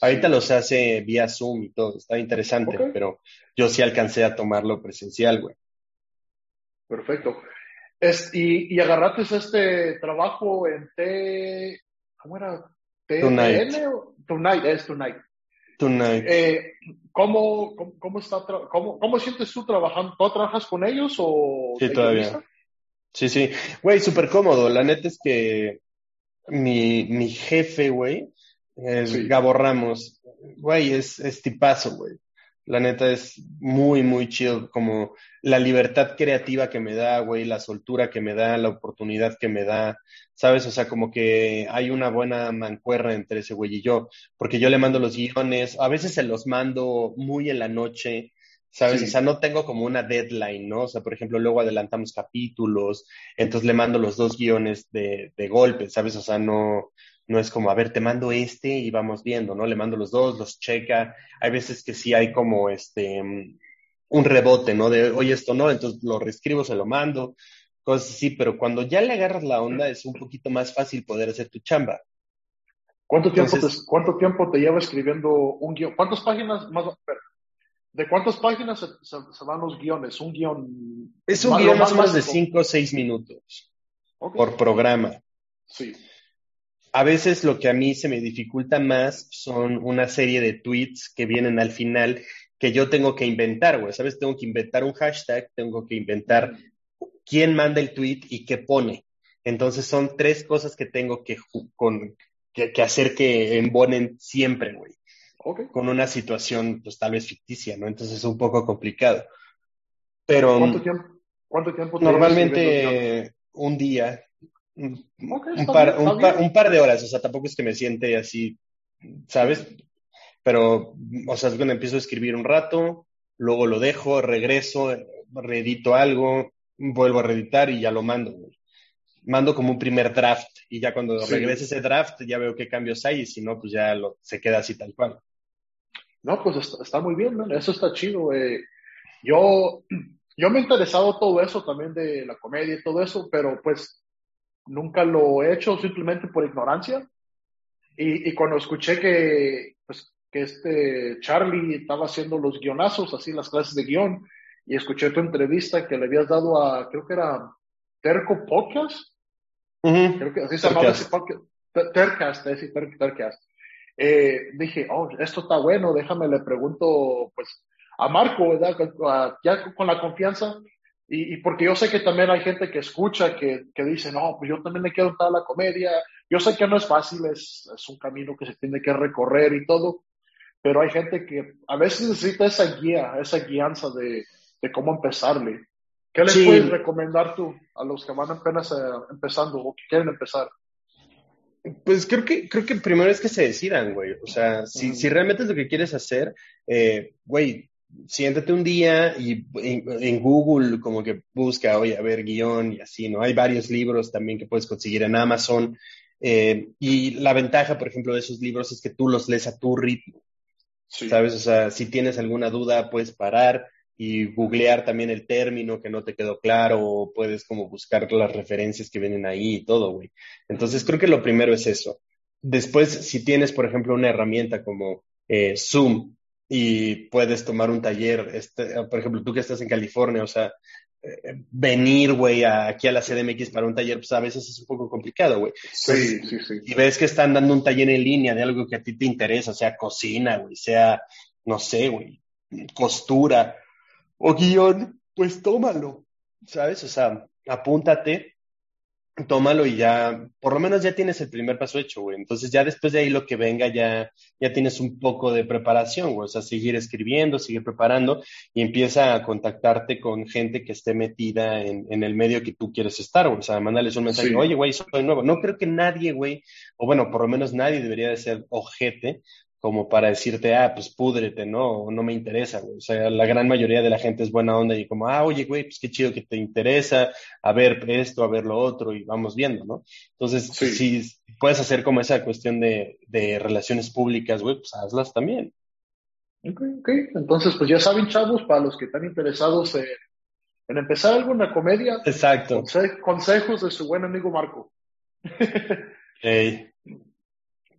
Ahorita los hace vía Zoom y todo, está interesante, pero yo sí alcancé a tomarlo presencial, güey. Perfecto. Es, y, y agarraste este trabajo en T, ¿cómo era? Tonight. Tonight, es Tonight. Tonight. Eh, ¿cómo, cómo, está cómo, cómo, sientes tú trabajando? ¿Tú trabajas con ellos o...? Sí, todavía. Sí, sí. Güey, súper cómodo. La neta es que mi, mi jefe, güey, es Gabo Ramos. Güey, es, es tipazo, güey. La neta es muy, muy chido, como la libertad creativa que me da, güey, la soltura que me da, la oportunidad que me da, ¿sabes? O sea, como que hay una buena mancuerna entre ese güey y yo, porque yo le mando los guiones, a veces se los mando muy en la noche, ¿sabes? O sea, no tengo como una deadline, ¿no? O sea, por ejemplo, luego adelantamos capítulos, entonces le mando los dos guiones de, de golpe, ¿sabes? O sea, no, no es como, a ver, te mando este y vamos viendo, ¿no? Le mando los dos, los checa. Hay veces que sí hay como este, un rebote, ¿no? De, oye, esto no, entonces lo reescribo, se lo mando, cosas así, pero cuando ya le agarras la onda es un poquito más fácil poder hacer tu chamba. ¿Cuánto tiempo, te, ¿cuánto tiempo te lleva escribiendo un guion? ¿Cuántas páginas más? ¿De cuántas páginas se, van los guiones? Un guion. Es un guion más o menos de 5 o 6 minutos por programa. Sí. A veces lo que a mí se me dificulta más son una serie de tweets que vienen al final que yo tengo que inventar, güey. ¿Sabes? Tengo que inventar un hashtag, tengo que inventar quién manda el tweet y qué pone. Entonces son tres cosas que tengo que, con, que, hacer que embonen siempre, güey. Con una situación, pues tal vez ficticia, ¿no? Entonces es un poco complicado. Pero. ¿Cuánto tiempo? ¿Cuánto tiempo normalmente un día, un, par, un, par, de horas, o sea, tampoco es que me siente así, ¿sabes? Pero, o sea, es cuando empiezo a escribir un rato, luego lo dejo, regreso, reedito algo, vuelvo a reeditar y ya lo mando. Mando como un primer draft y ya cuando regrese ese draft ya veo qué cambios hay y si no, pues ya lo, se queda así tal cual. No, pues está, muy bien, eso está chido. Eh. Yo, yo me he interesado todo eso también de la comedia y todo eso, pero pues nunca lo he hecho simplemente por ignorancia. Y, y cuando escuché que, pues, que este Charlie estaba haciendo los guionazos, así las clases de guion, y escuché tu entrevista que le habías dado a, creo que era Terco Podcast. Creo que así se llamaba ese podcast. Tercast, ese Tercast. Eh, dije, oh, esto está bueno, déjame le pregunto, pues, a Marco, ¿verdad? Ya con la confianza, y, y, porque yo sé que también hay gente que escucha que, que dice, no, pues yo también me quiero entrar a la comedia. Yo sé que no es fácil, es, es un camino que se tiene que recorrer y todo, pero hay gente que a veces necesita esa guía, esa guianza de, de cómo empezarle. ¿Qué les puedes recomendar tú a los que van apenas eh, empezando o que quieren empezar? Pues creo que, creo que primero es que se decidan, güey. O sea, si, si realmente es lo que quieres hacer, eh, güey, siéntate un día y en, Google como que busca, oye, a ver, guion y así, ¿no? Hay varios libros también que puedes conseguir en Amazon. Eh, y la ventaja, por ejemplo, de esos libros es que tú los lees a tu ritmo. ¿Sabes? O sea, si tienes alguna duda, puedes parar y googlear también el término que no te quedó claro, o puedes como buscar las referencias que vienen ahí y todo, güey. Entonces creo que lo primero es eso. Después, si tienes, por ejemplo, una herramienta como eh, Zoom y puedes tomar un taller, este, por ejemplo, tú que estás en California, o sea, eh, venir, güey, aquí a la CDMX para un taller, pues a veces es un poco complicado, güey. Sí, sí, sí. Y ves que están dando un taller en línea de algo que a ti te interesa, sea cocina, güey, sea, no sé, güey, costura o guion, pues tómalo, ¿sabes? O sea, apúntate tómalo y ya, por lo menos ya tienes el primer paso hecho, güey. Entonces ya después de ahí lo que venga ya, ya tienes un poco de preparación, güey. O sea, seguir escribiendo, seguir preparando y empieza a contactarte con gente que esté metida en, en el medio que tú quieres estar, güey. O sea, mándales un mensaje, oye, güey, soy nuevo. No creo que nadie, güey, o bueno, por lo menos nadie debería de ser ojete como para decirte, ah, pues púdrete, ¿no? No me interesa, güey. O sea, la gran mayoría de la gente es buena onda y como, ah, oye, güey, pues qué chido que te interesa, a ver esto, a ver lo otro y vamos viendo, ¿no? Entonces, si puedes hacer como esa cuestión de, de relaciones públicas, güey, pues hazlas también. Ok, ok. Entonces, pues ya saben, chavos, para los que están interesados en, en empezar alguna comedia. Exacto. consejos de su buen amigo Marco. hey.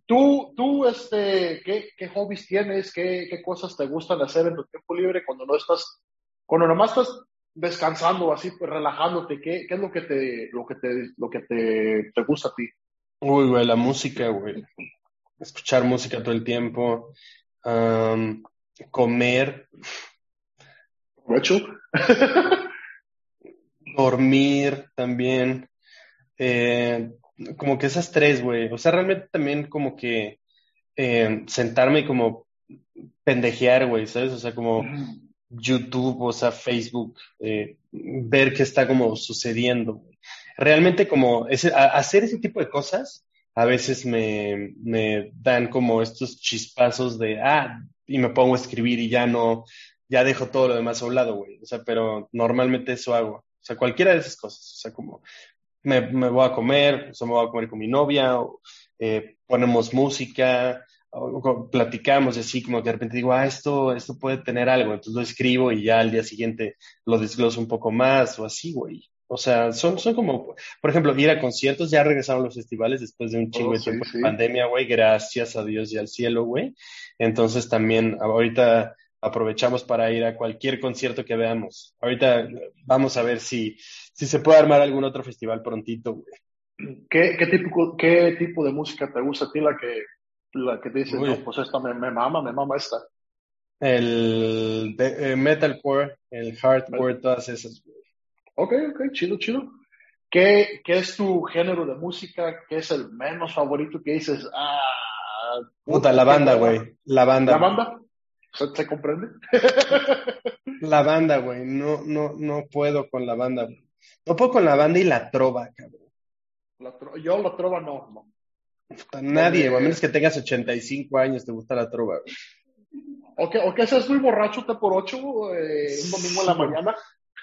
Tú, tú, este, ¿qué, qué hobbies tienes? ¿Qué, ¿Qué cosas te gustan hacer en tu tiempo libre cuando no estás, cuando nomás estás descansando, así, pues, relajándote? ¿Qué, ¿Qué es lo que te, lo que te, lo que te, te gusta a ti? Uy, güey, la música, güey. Escuchar música todo el tiempo. comer. ¿Hecho? Dormir también. Eh, como que esas tres, güey. O sea, realmente también como que eh, sentarme y como pendejear, güey, ¿sabes? O sea, como YouTube, o sea, Facebook, eh, ver qué está como sucediendo. Realmente como ese, hacer ese tipo de cosas a veces me, me dan como estos chispazos de, ah, y me pongo a escribir y ya no, ya dejo todo lo demás a un lado, güey. O sea, pero normalmente eso hago. O sea, cualquiera de esas cosas. O sea, como me, me, voy a comer, o me voy a comer con mi novia, o, eh, ponemos música, o, platicamos y así como que de repente digo, ah, esto, esto puede tener algo, entonces lo escribo y ya al día siguiente lo desgloso un poco más o así, güey. O sea, son, son como, por ejemplo, ir a conciertos, ya regresaron los festivales después de un chingo de oh, tiempo de pandemia, güey, gracias a Dios y al cielo, güey. Entonces también ahorita aprovechamos para ir a cualquier concierto que veamos. Ahorita vamos a ver si, si se puede armar algún otro festival prontito, güey. ¿Qué, qué, tipo, ¿Qué tipo de música te gusta a ti la que, la que dices, no, pues esta me, me, mama, me mama esta? El eh, metalcore, el hardcore, todas esas. Ok, ok, chido, chido. ¿Qué, ¿Qué es tu género de música? ¿Qué es el menos favorito que dices? Ah, puta, la banda, güey. La banda. ¿La banda? ¿Se, comprende? la banda, güey. No, no, no puedo con la banda. No puedo con la banda y la trova, cabrón. yo la trova no, no. Nadie, a menos que tengas 85 años, te gusta la trova. O que, o que seas muy borracho, te por ocho, eh, un domingo en la mañana.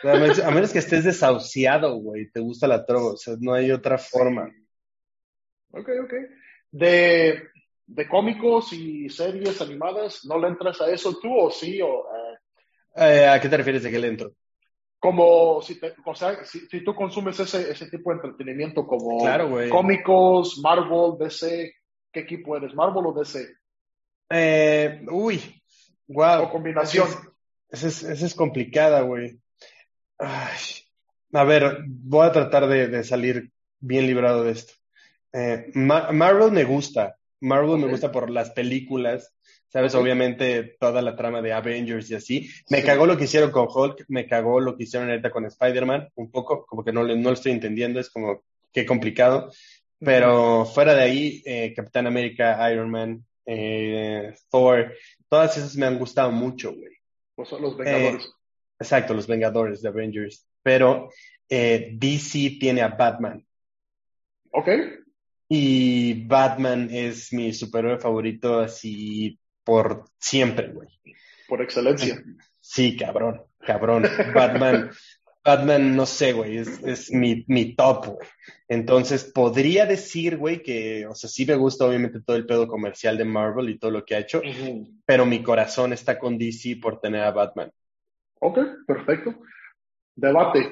A menos, que estés desahuciado, güey, te gusta la trova. O sea, no hay otra forma. Ok, ok. De, de cómicos y series animadas, ¿no le entras a eso tú o sí? O, eh? Eh, ¿A qué te refieres de que le entro? Como si, o sea, si, tú consumes ese, ese tipo de entretenimiento como claro, cómicos, Marvel, DC, ¿qué equipo eres? ¿Marvel o DC? Eh, uy, wow. O combinación. Esa es, es, complicada, güey. a ver, voy a tratar de, de salir bien librado de esto. Marvel me gusta, Marvel me gusta por las películas, ¿sabes? Obviamente toda la trama de Avengers y así. Me cagó lo que hicieron con Hulk, me cagó lo que hicieron ahorita con Spider-Man, un poco, como que no, no lo estoy entendiendo, es como qué complicado. Pero fuera de ahí, eh, Capitán América, Iron Man, eh, Thor, todas esas me han gustado mucho, güey. Pues son los Vengadores. Eh, exacto, los Vengadores de Avengers. Pero DC tiene a Batman. Ok. Y Batman es mi superhéroe favorito así por siempre, güey. Por excelencia. Sí, cabrón, cabrón. Batman. Batman, no sé, güey, es, es mi, mi top, güey. Entonces, podría decir, güey, que, o sea, sí me gusta obviamente todo el pedo comercial de Marvel y todo lo que ha hecho, pero mi corazón está con DC por tener a Batman. Ok, perfecto. Debate.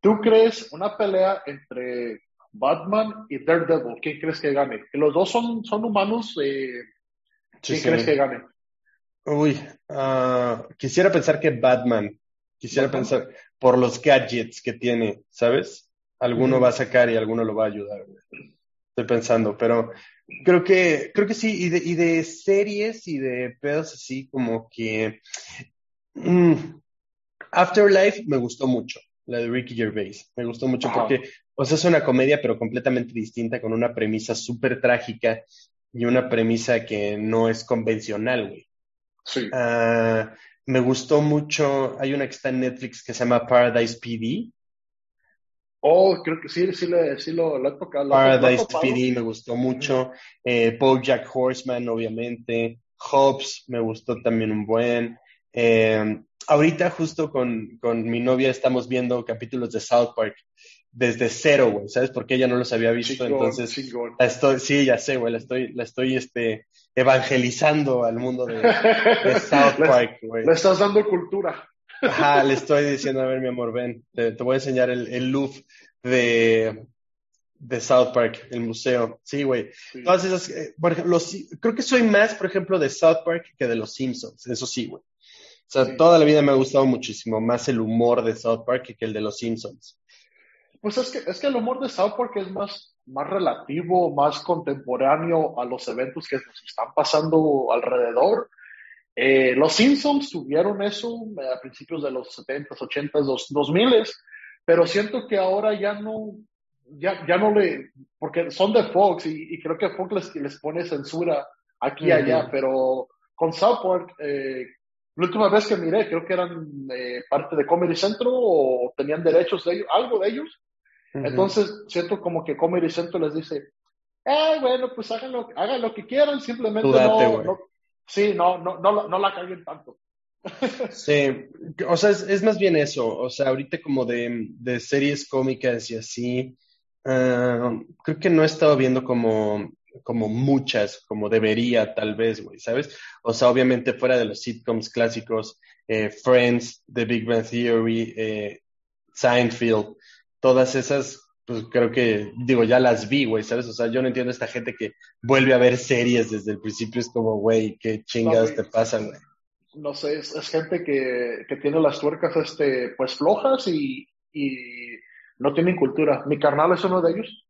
¿Tú crees una pelea entre Batman y Daredevil? ¿Quién crees que gane? Los dos son, son humanos. Eh, ¿Quién crees que gane? Uy, uh, quisiera pensar que Batman. Quisiera pensar por los gadgets que tiene, ¿sabes? Alguno va a sacar y alguno lo va a ayudar. Estoy pensando, pero creo que, creo que sí, y de, y de series y de pedos así como que mm, Afterlife me gustó mucho, la de Ricky Gervais. Me gustó mucho porque, o sea, es una comedia, pero completamente distinta, con una premisa súper trágica y una premisa que no es convencional, güey. Sí. Ah, me gustó mucho, hay una que está en Netflix que se llama Paradise PD. Oh, creo que sí, sí, le, sí lo, lo he tocado. Paradise PD me gustó mucho. Eh, Jack Horseman, obviamente. Hobbs me gustó también un buen. Eh, ahorita justo con, con, mi novia estamos viendo capítulos de South Park desde cero, güey, ¿sabes? Porque ella no los había visto, entonces estoy, sí, ya sé, güey, la estoy, la estoy, este, evangelizando al mundo de, South Park, güey. Le estás dando cultura. Ajá, le estoy diciendo, a ver, mi amor, ven, te, voy a enseñar el, el loop de, de South Park, el museo. Sí, güey. Todas esas, eh, por ejemplo, creo que soy más, por ejemplo, de South Park que de los Simpsons, eso sí, güey. O sea, toda la vida me ha gustado muchísimo más el humor de South Park que el de los Simpsons. Pues es que, es que el humor de South Park es más, más relativo, más contemporáneo a los eventos que nos están pasando alrededor. Eh, los Simpsons tuvieron eso a principios de los 70s, 80s, 2000s, pero siento que ahora ya no, ya, ya no le, porque son de Fox y, creo que Fox les, les pone censura aquí y allá, pero con South Park, eh, la última vez que miré, creo que eran eh, parte de Comedy Central o tenían derechos de ellos, algo de ellos. Entonces, siento como que Comedy Central les dice, eh, bueno, pues hagan lo, hagan lo que quieran, simplemente no, sí, no, no, no, no la caguen tanto. Sí, o sea, es, más bien eso, o sea, ahorita como de, de series cómicas y así, ah, creo que no he estado viendo como como muchas, como debería tal vez, güey, ¿sabes? O sea, obviamente fuera de los sitcoms clásicos, eh, Friends, The Big Bang Theory, eh, Seinfeld, todas esas, pues creo que, digo, ya las vi, güey, ¿sabes? O sea, yo no entiendo a esta gente que vuelve a ver series desde el principio, es como, güey, qué chingados te pasan, güey. No sé, es, gente que, que, tiene las tuercas, este, pues flojas y, y no tienen cultura. Mi carnal es uno de ellos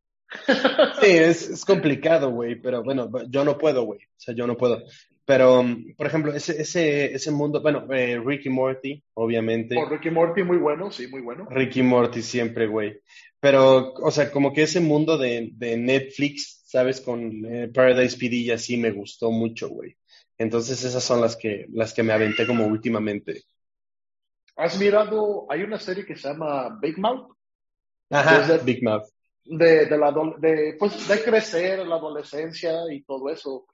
Sí, es, es complicado, güey, pero bueno, yo no puedo, güey. O sea, yo no puedo. Pero, por ejemplo, ese, ese, ese mundo, bueno, eh, Ricky Morty, obviamente. Oh, Ricky Morty, muy bueno, sí, muy bueno. Ricky Morty siempre, güey. Pero, o sea, como que ese mundo de, de Netflix, ¿sabes? Con eh, Paradise PD y así me gustó mucho, güey. Entonces esas son las que, las que me aventé como últimamente. ¿Has mirado, hay una serie que se llama Big Mouth? Ajá, Big Mouth de, de, la, de, pues, de crecer, la adolescencia y todo eso.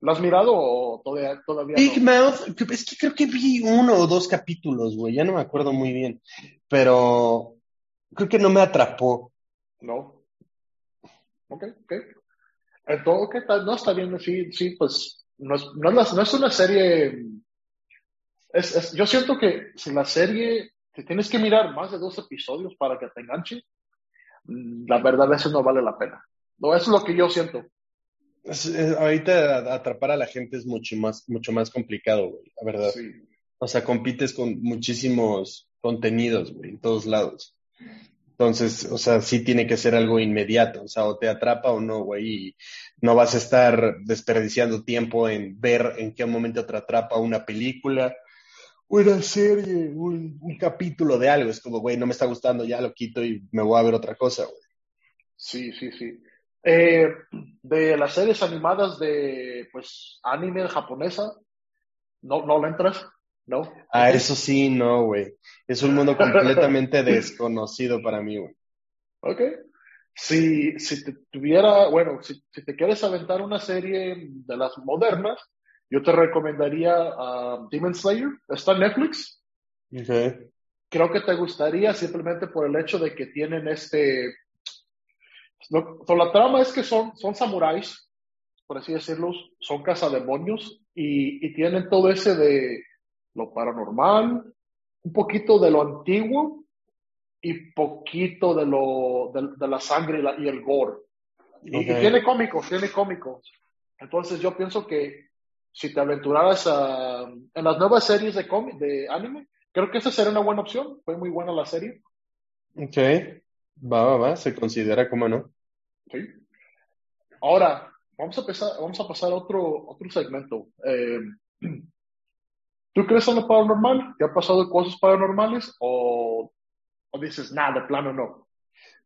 ¿Lo has mirado o todavía, todavía Big Mouth, es que creo que vi uno o dos capítulos, güey, ya no me acuerdo muy bien, pero creo que no me atrapó. No. Ok, ok. Entonces, ¿qué tal? No, está bien, sí, sí, pues no es, no es, no es una serie... Es, es, yo siento que si la serie, te tienes que mirar más de dos episodios para que te enganche, la verdad eso no vale la pena. No, eso es lo que yo siento. Ahorita atrapar a la gente es mucho más, mucho más complicado, güey, la verdad. O sea, compites con muchísimos contenidos, güey, en todos lados. Entonces, o sea, sí tiene que ser algo inmediato, o sea, o te atrapa o no, güey, y no vas a estar desperdiciando tiempo en ver en qué momento te atrapa una película una serie, un, un, capítulo de algo. Es como, güey, no me está gustando, ya lo quito y me voy a ver otra cosa, güey. Sí, sí, sí. Eh, de las series animadas de, pues, anime japonesa, ¿no, no le entras? ¿No? Ah, eso sí, no, güey. Es un mundo completamente desconocido para mí, güey. Ok. Si, si te tuviera, bueno, si, si te quieres aventar una serie de las modernas, yo te recomendaría a Demon Slayer. Está en Netflix. Okay. creo que te gustaría simplemente por el hecho de que tienen este... la trama es que son, son samuráis, por así decirlo, son cazademonios y, y tienen todo ese de lo paranormal, un poquito de lo antiguo y poquito de lo de, la sangre y, el gore. Y, tiene cómicos, tiene cómicos. Entonces yo pienso que si te aventuraras en las nuevas series de de anime, creo que esa sería una buena opción. Fue muy buena la serie. Ok, va, va, va, se considera como no. Sí. Ahora, vamos a, empezar, vamos a pasar a otro, otro segmento. Eh, ¿Tú crees en lo paranormal? ¿Te ha pasado cosas paranormales? ¿O, o dices, nada, de plano no?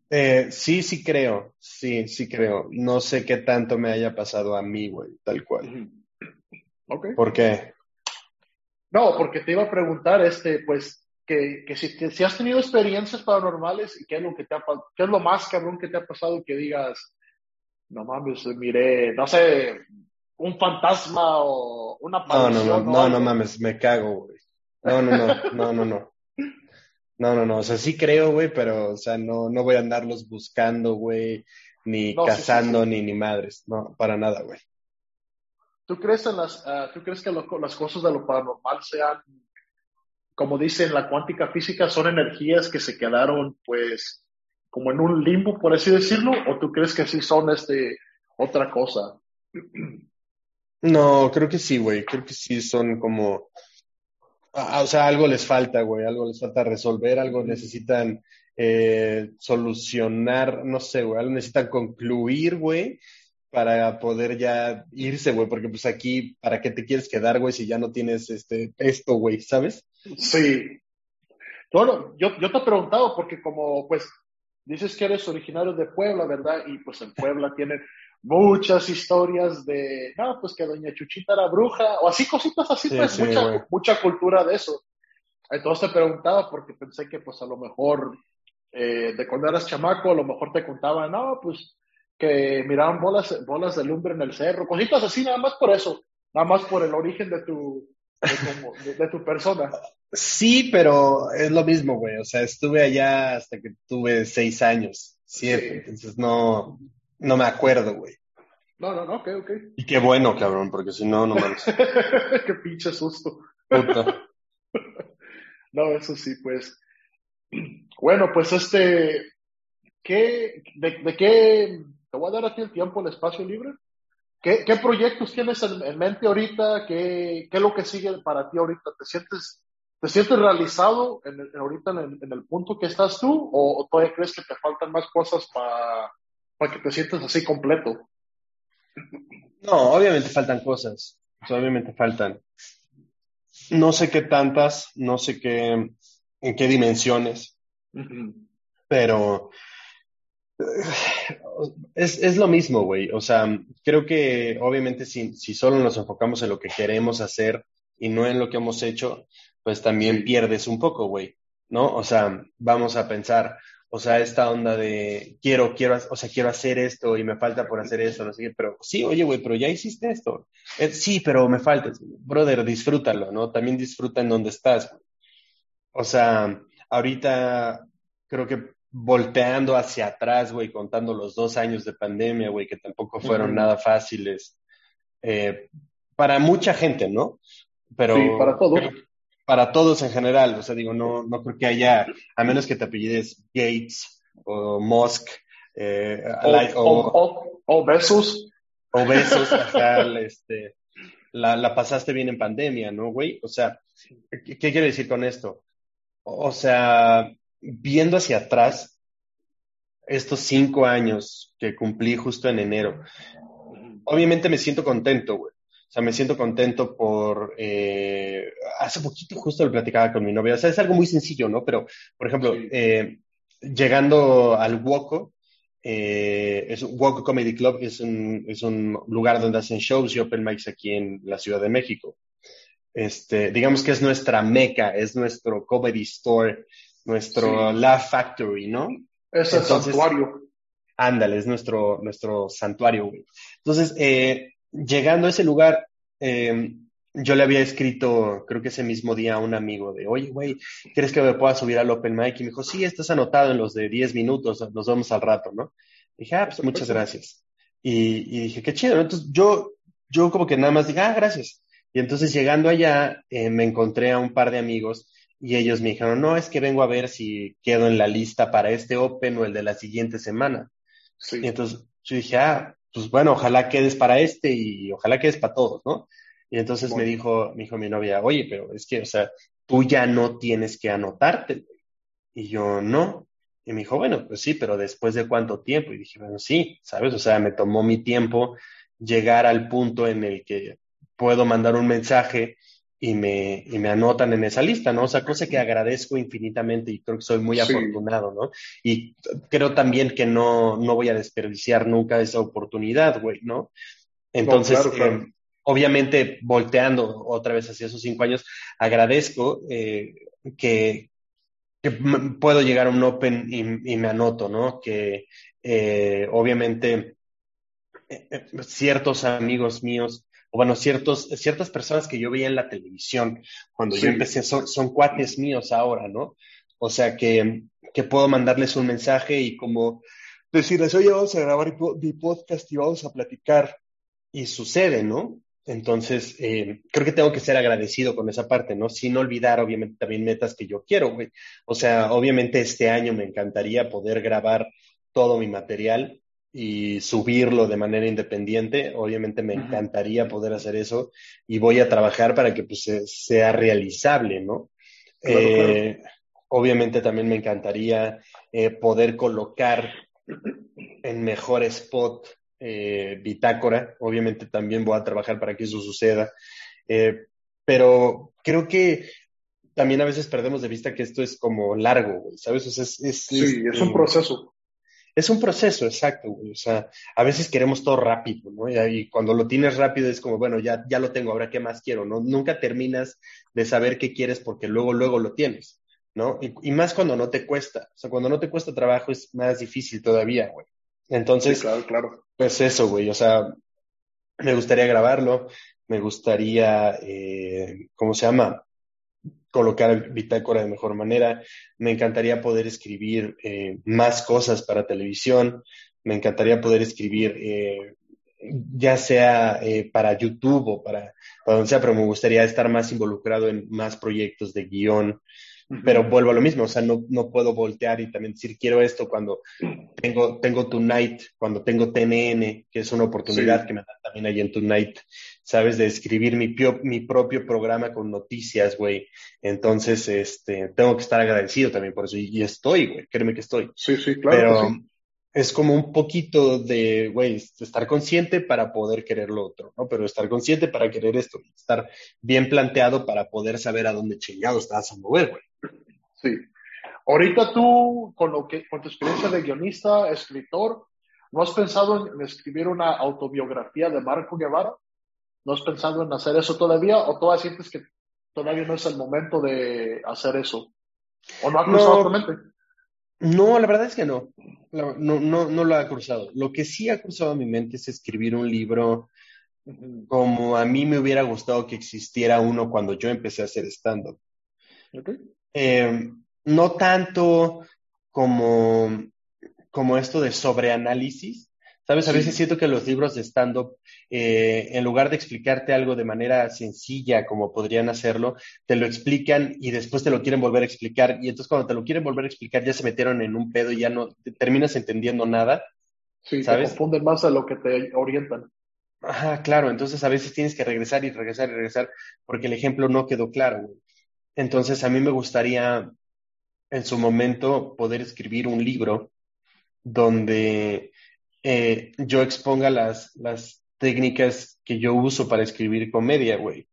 Eh, sí, sí creo. Sí, sí creo. No sé qué tanto me haya pasado a mí, güey, tal cual. ¿Por qué? No, porque te iba a preguntar, este, pues, que, que, si, si, has tenido experiencias paranormales y qué es lo que te ha qué es lo más cabrón que te ha pasado que digas, no mames, miré, no sé, un fantasma o una aparición. No, no, no, no, no mames, me cago, güey. No, no, no, no, no, no. No, no, no, o sea, sí creo, güey, pero, o sea, no, no voy a andarlos buscando, güey, ni cazando, ni ni madres, no, para nada, güey. ¿Tú crees en las, uh, tú crees que las cosas de lo paranormal sean, como dicen la cuántica física, son energías que se quedaron, pues, como en un limbo, por así decirlo, o tú crees que sí son, este, otra cosa? No, creo que sí, güey. Creo que sí son como. o sea, algo les falta, güey. Algo les falta resolver, algo necesitan eh, solucionar, no sé, güey. Algo necesitan concluir, güey, para poder ya irse, güey. Porque pues aquí, ¿para qué te quieres quedar, güey, si ya no tienes este esto, güey, ¿sabes? Sí. Bueno, yo, yo te he preguntado porque como, pues, dices que eres originario de Puebla, ¿verdad? Y pues en Puebla tienen muchas historias de, no, pues que Doña Chuchita era bruja, o así cositas así, pues mucha, mucha cultura de eso. Entonces te preguntaba porque pensé que pues a lo mejor eh, de cuando eras chamaco, a lo mejor te contaban, no, pues que miraban bolas, bolas de lumbre en el cerro, cositas así, nada más por eso, nada más por el origen de tu, de, tu persona. Sí, pero es lo mismo, güey. O sea, estuve allá hasta que tuve seis años, siete. Entonces no, no me acuerdo, güey. No, no, no, ok, ok. Y qué bueno, cabrón, porque si no, no mames. qué pinche susto. no, eso sí, pues. Bueno, pues este, ¿qué, de, qué, te voy a dar a ti el tiempo, el espacio libre? ¿Qué, qué proyectos tienes en, mente ahorita? ¿Qué, ¿Qué, es lo que sigue para ti ahorita? ¿Te sientes, te sientes realizado en ahorita en el, punto que estás tú? ¿O, ¿O, todavía crees que te faltan más cosas para que te sientas así completo. No, obviamente faltan cosas, obviamente faltan. No sé qué tantas, no sé qué, en qué dimensiones, pero es, es, lo mismo, güey. O sea, creo que obviamente si, si solo nos enfocamos en lo que queremos hacer y no en lo que hemos hecho, pues también pierdes un poco, güey. ¿No? O sea, vamos a pensar, o sea, esta onda de quiero, quiero, o sea, quiero hacer esto y me falta por hacer esto, no sé qué, pero sí, oye, güey, pero ya hiciste esto. Eh, sí, pero me falta. Brother, disfrútalo, ¿no? También disfruta en donde estás. O sea, ahorita creo que volteando hacia atrás, güey, contando los dos años de pandemia, güey, que tampoco fueron nada fáciles. Eh, para mucha gente, ¿no? Pero sí, para todos para todos en general. O sea, digo, no, no creo que haya, a menos que te apellides Gates o Musk, eh, o, o, Besos. O Besos, este, la, la, pasaste bien en pandemia, ¿no, güey? O sea, ¿qué, ¿qué quiere decir con esto? O sea, viendo hacia atrás, estos cinco años que cumplí justo en enero, obviamente me siento contento, güey. O sea, me siento contento por... Eh, hace poquito justo lo platicaba con mi novia. O sea, es algo muy sencillo, ¿no? Pero, por ejemplo, eh, llegando al Woco, eh, es Woco Comedy Club es un, es un lugar donde hacen shows y open mics aquí en la Ciudad de México. Este, digamos que es nuestra meca, es nuestro comedy store, nuestro Laugh Factory, ¿no? Es el santuario. Ándale, es nuestro, nuestro santuario, güey. Entonces, eh, llegando a ese lugar, eh, yo le había escrito, creo que ese mismo día a un amigo de, oye, güey, ¿quieres que me pueda subir al Open Mic? Y me dijo, sí, estás anotado en los de 10 minutos, nos vemos al rato, ¿no? dije, ah, pues muchas gracias. Y, dije, qué chido, Entonces yo, yo como que nada más dije, ah, gracias. Y entonces llegando allá, eh, me encontré a un par de amigos y ellos me dijeron, no, es que vengo a ver si quedo en la lista para este Open o el de la siguiente semana. Y entonces yo dije, ah, pues bueno, ojalá quedes para este y ojalá quedes para todos, ¿no? Y entonces me dijo, me dijo mi novia, oye, pero es que, o sea, tú ya no tienes que anotarte. Y yo, no. Y me dijo, bueno, pues sí, pero después de cuánto tiempo. Y dije, bueno, sí, ¿sabes? O sea, me tomó mi tiempo llegar al punto en el que puedo mandar un mensaje y me, y me anotan en esa lista, ¿no? O sea, cosa que agradezco infinitamente y creo que soy muy afortunado, ¿no? Y creo también que no, no voy a desperdiciar nunca esa oportunidad, güey, ¿no? Entonces, em, obviamente, volteando otra vez hacia esos cinco años, agradezco eh, que, puedo llegar a un Open y, me anoto, ¿no? Que eh, obviamente eh, ciertos amigos míos, o bueno, ciertos, ciertas personas que yo veía en la televisión cuando yo empecé son, son, cuates míos ahora, ¿no? O sea que, que puedo mandarles un mensaje y como decirles, oye, vamos a grabar mi podcast y vamos a platicar. Y sucede, ¿no? Entonces, eh, creo que tengo que ser agradecido con esa parte, ¿no? Sin olvidar, obviamente, también metas que yo quiero, güey. O sea, obviamente este año me encantaría poder grabar todo mi material y subirlo de manera independiente. Obviamente me encantaría poder hacer eso y voy a trabajar para que pues, sea realizable, ¿no? Eh, obviamente también me encantaría eh, poder colocar en mejor spot eh, bitácora. Obviamente también voy a trabajar para que eso suceda. Eh, pero creo que también a veces perdemos de vista que esto es como largo, ¿sabes? es, sí, es, un proceso. Es un proceso, exacto, O sea, a veces queremos todo rápido, ¿no? Y, cuando lo tienes rápido es como, bueno, ya, ya lo tengo, ahora qué más quiero, ¿no? Nunca terminas de saber qué quieres porque luego, luego lo tienes, ¿no? Y, y más cuando no te cuesta. O sea, cuando no te cuesta trabajo es más difícil todavía, güey. Entonces, claro, claro. pues eso, güey, o sea, me gustaría grabarlo, me gustaría, eh, ¿cómo se llama? Colocar bitácora de mejor manera, me encantaría poder escribir eh, más cosas para televisión, me encantaría poder escribir eh, ya sea eh, para YouTube o para, para, donde sea, pero me gustaría estar más involucrado en más proyectos de guion, pero vuelvo a lo mismo, o sea, no, no puedo voltear y también decir quiero esto cuando tengo, tengo Tonight, cuando tengo TNN, que es una oportunidad que me da también ahí en Tonight, ¿sabes? De escribir mi, mi propio programa con noticias, güey. Entonces, este, tengo que estar agradecido también por eso. Y, estoy, güey, créeme que estoy. Sí, sí, claro. Pero es como un poquito de, güey, estar consciente para poder querer lo otro, ¿no? Pero estar consciente para querer esto, estar bien planteado para poder saber a dónde chingado estás a mover, güey. Sí. Ahorita tú, con, lo que, con tu experiencia de guionista, escritor, ¿no has pensado en, escribir una autobiografía de Marco Guevara? ¿No has pensado en hacer eso todavía? ¿O todavía sientes que todavía no es el momento de hacer eso? ¿O no ha cruzado tu mente? No, la verdad es que no. No, no, no lo ha cruzado. Lo que sí ha cruzado mi mente es escribir un libro como a mí me hubiera gustado que existiera uno cuando yo empecé a hacer stand-up. Eh, no tanto como, como esto de sobreanálisis. Sabes, a veces siento que los libros de stand-up, eh, en lugar de explicarte algo de manera sencilla como podrían hacerlo, te lo explican y después te lo quieren volver a explicar. Y entonces cuando te lo quieren volver a explicar ya se metieron en un pedo y ya no terminas entendiendo nada. Sí, ¿sabes? te confunden más a lo que te orientan. Ajá, claro. Entonces a veces tienes que regresar y regresar y regresar porque el ejemplo no quedó claro. Entonces, a mí me gustaría en su momento poder escribir un libro donde eh, yo exponga las, las técnicas que yo uso para escribir comedia, güey,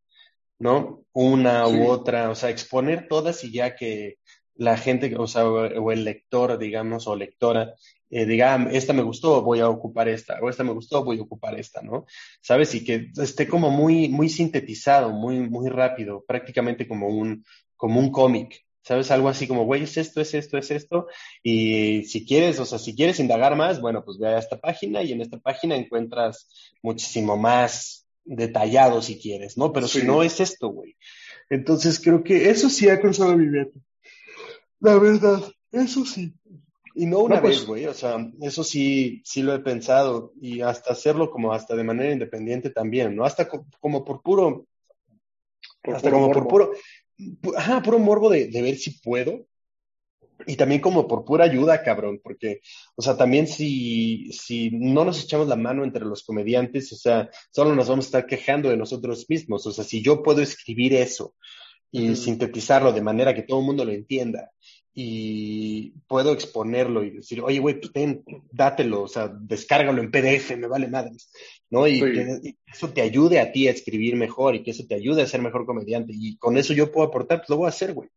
¿no? Una u otra, o sea, exponer todas y ya que la gente, o sea, o el lector, digamos, o lectora, eh, diga, ah, esta me gustó, voy a ocupar esta, o esta me gustó, voy a ocupar esta, ¿no? ¿Sabes? Y que esté como muy, muy sintetizado, muy, muy rápido, prácticamente como un, como un cómic, ¿sabes? Algo así como, güey, es esto, es esto, es esto. Y si quieres, o sea, si quieres indagar más, bueno, pues ve a esta página y en esta página encuentras muchísimo más detallado si quieres, ¿no? Pero si no es esto, güey. Entonces creo que eso sí ha cruzado mi mente. La verdad, eso sí. Y no una pues vez, güey, o sea, eso sí, sí lo he pensado y hasta hacerlo como hasta de manera independiente también, ¿no? Hasta como por puro, hasta como por puro, ajá, puro morbo de, de ver si puedo, y también como por pura ayuda, cabrón, porque, o sea, también si, si no nos echamos la mano entre los comediantes, o sea, solo nos vamos a estar quejando de nosotros mismos. O sea, si yo puedo escribir eso y sintetizarlo de manera que todo el mundo lo entienda y puedo exponerlo y decir, oye, güey, pues ten, dátelo, o sea, descárgalo en PDF, me vale madres, ¿no? Y que eso te ayude a ti a escribir mejor y que eso te ayude a ser mejor comediante y con eso yo puedo aportar, pues lo voy a hacer, güey.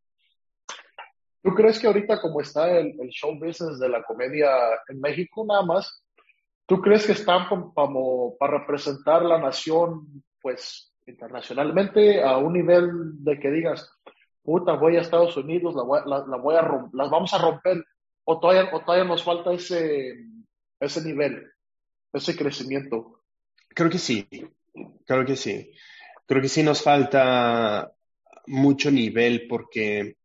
¿Tú crees que ahorita como está el, show business de la comedia en México nada más, ¿tú crees que están como, para representar la nación, pues, internacionalmente a un nivel de que digas, puta, voy a Estados Unidos, la voy, la, voy a las vamos a romper, o todavía, o todavía nos falta ese, ese nivel, ese crecimiento? Creo que sí, creo que sí. Creo que sí nos falta mucho nivel porque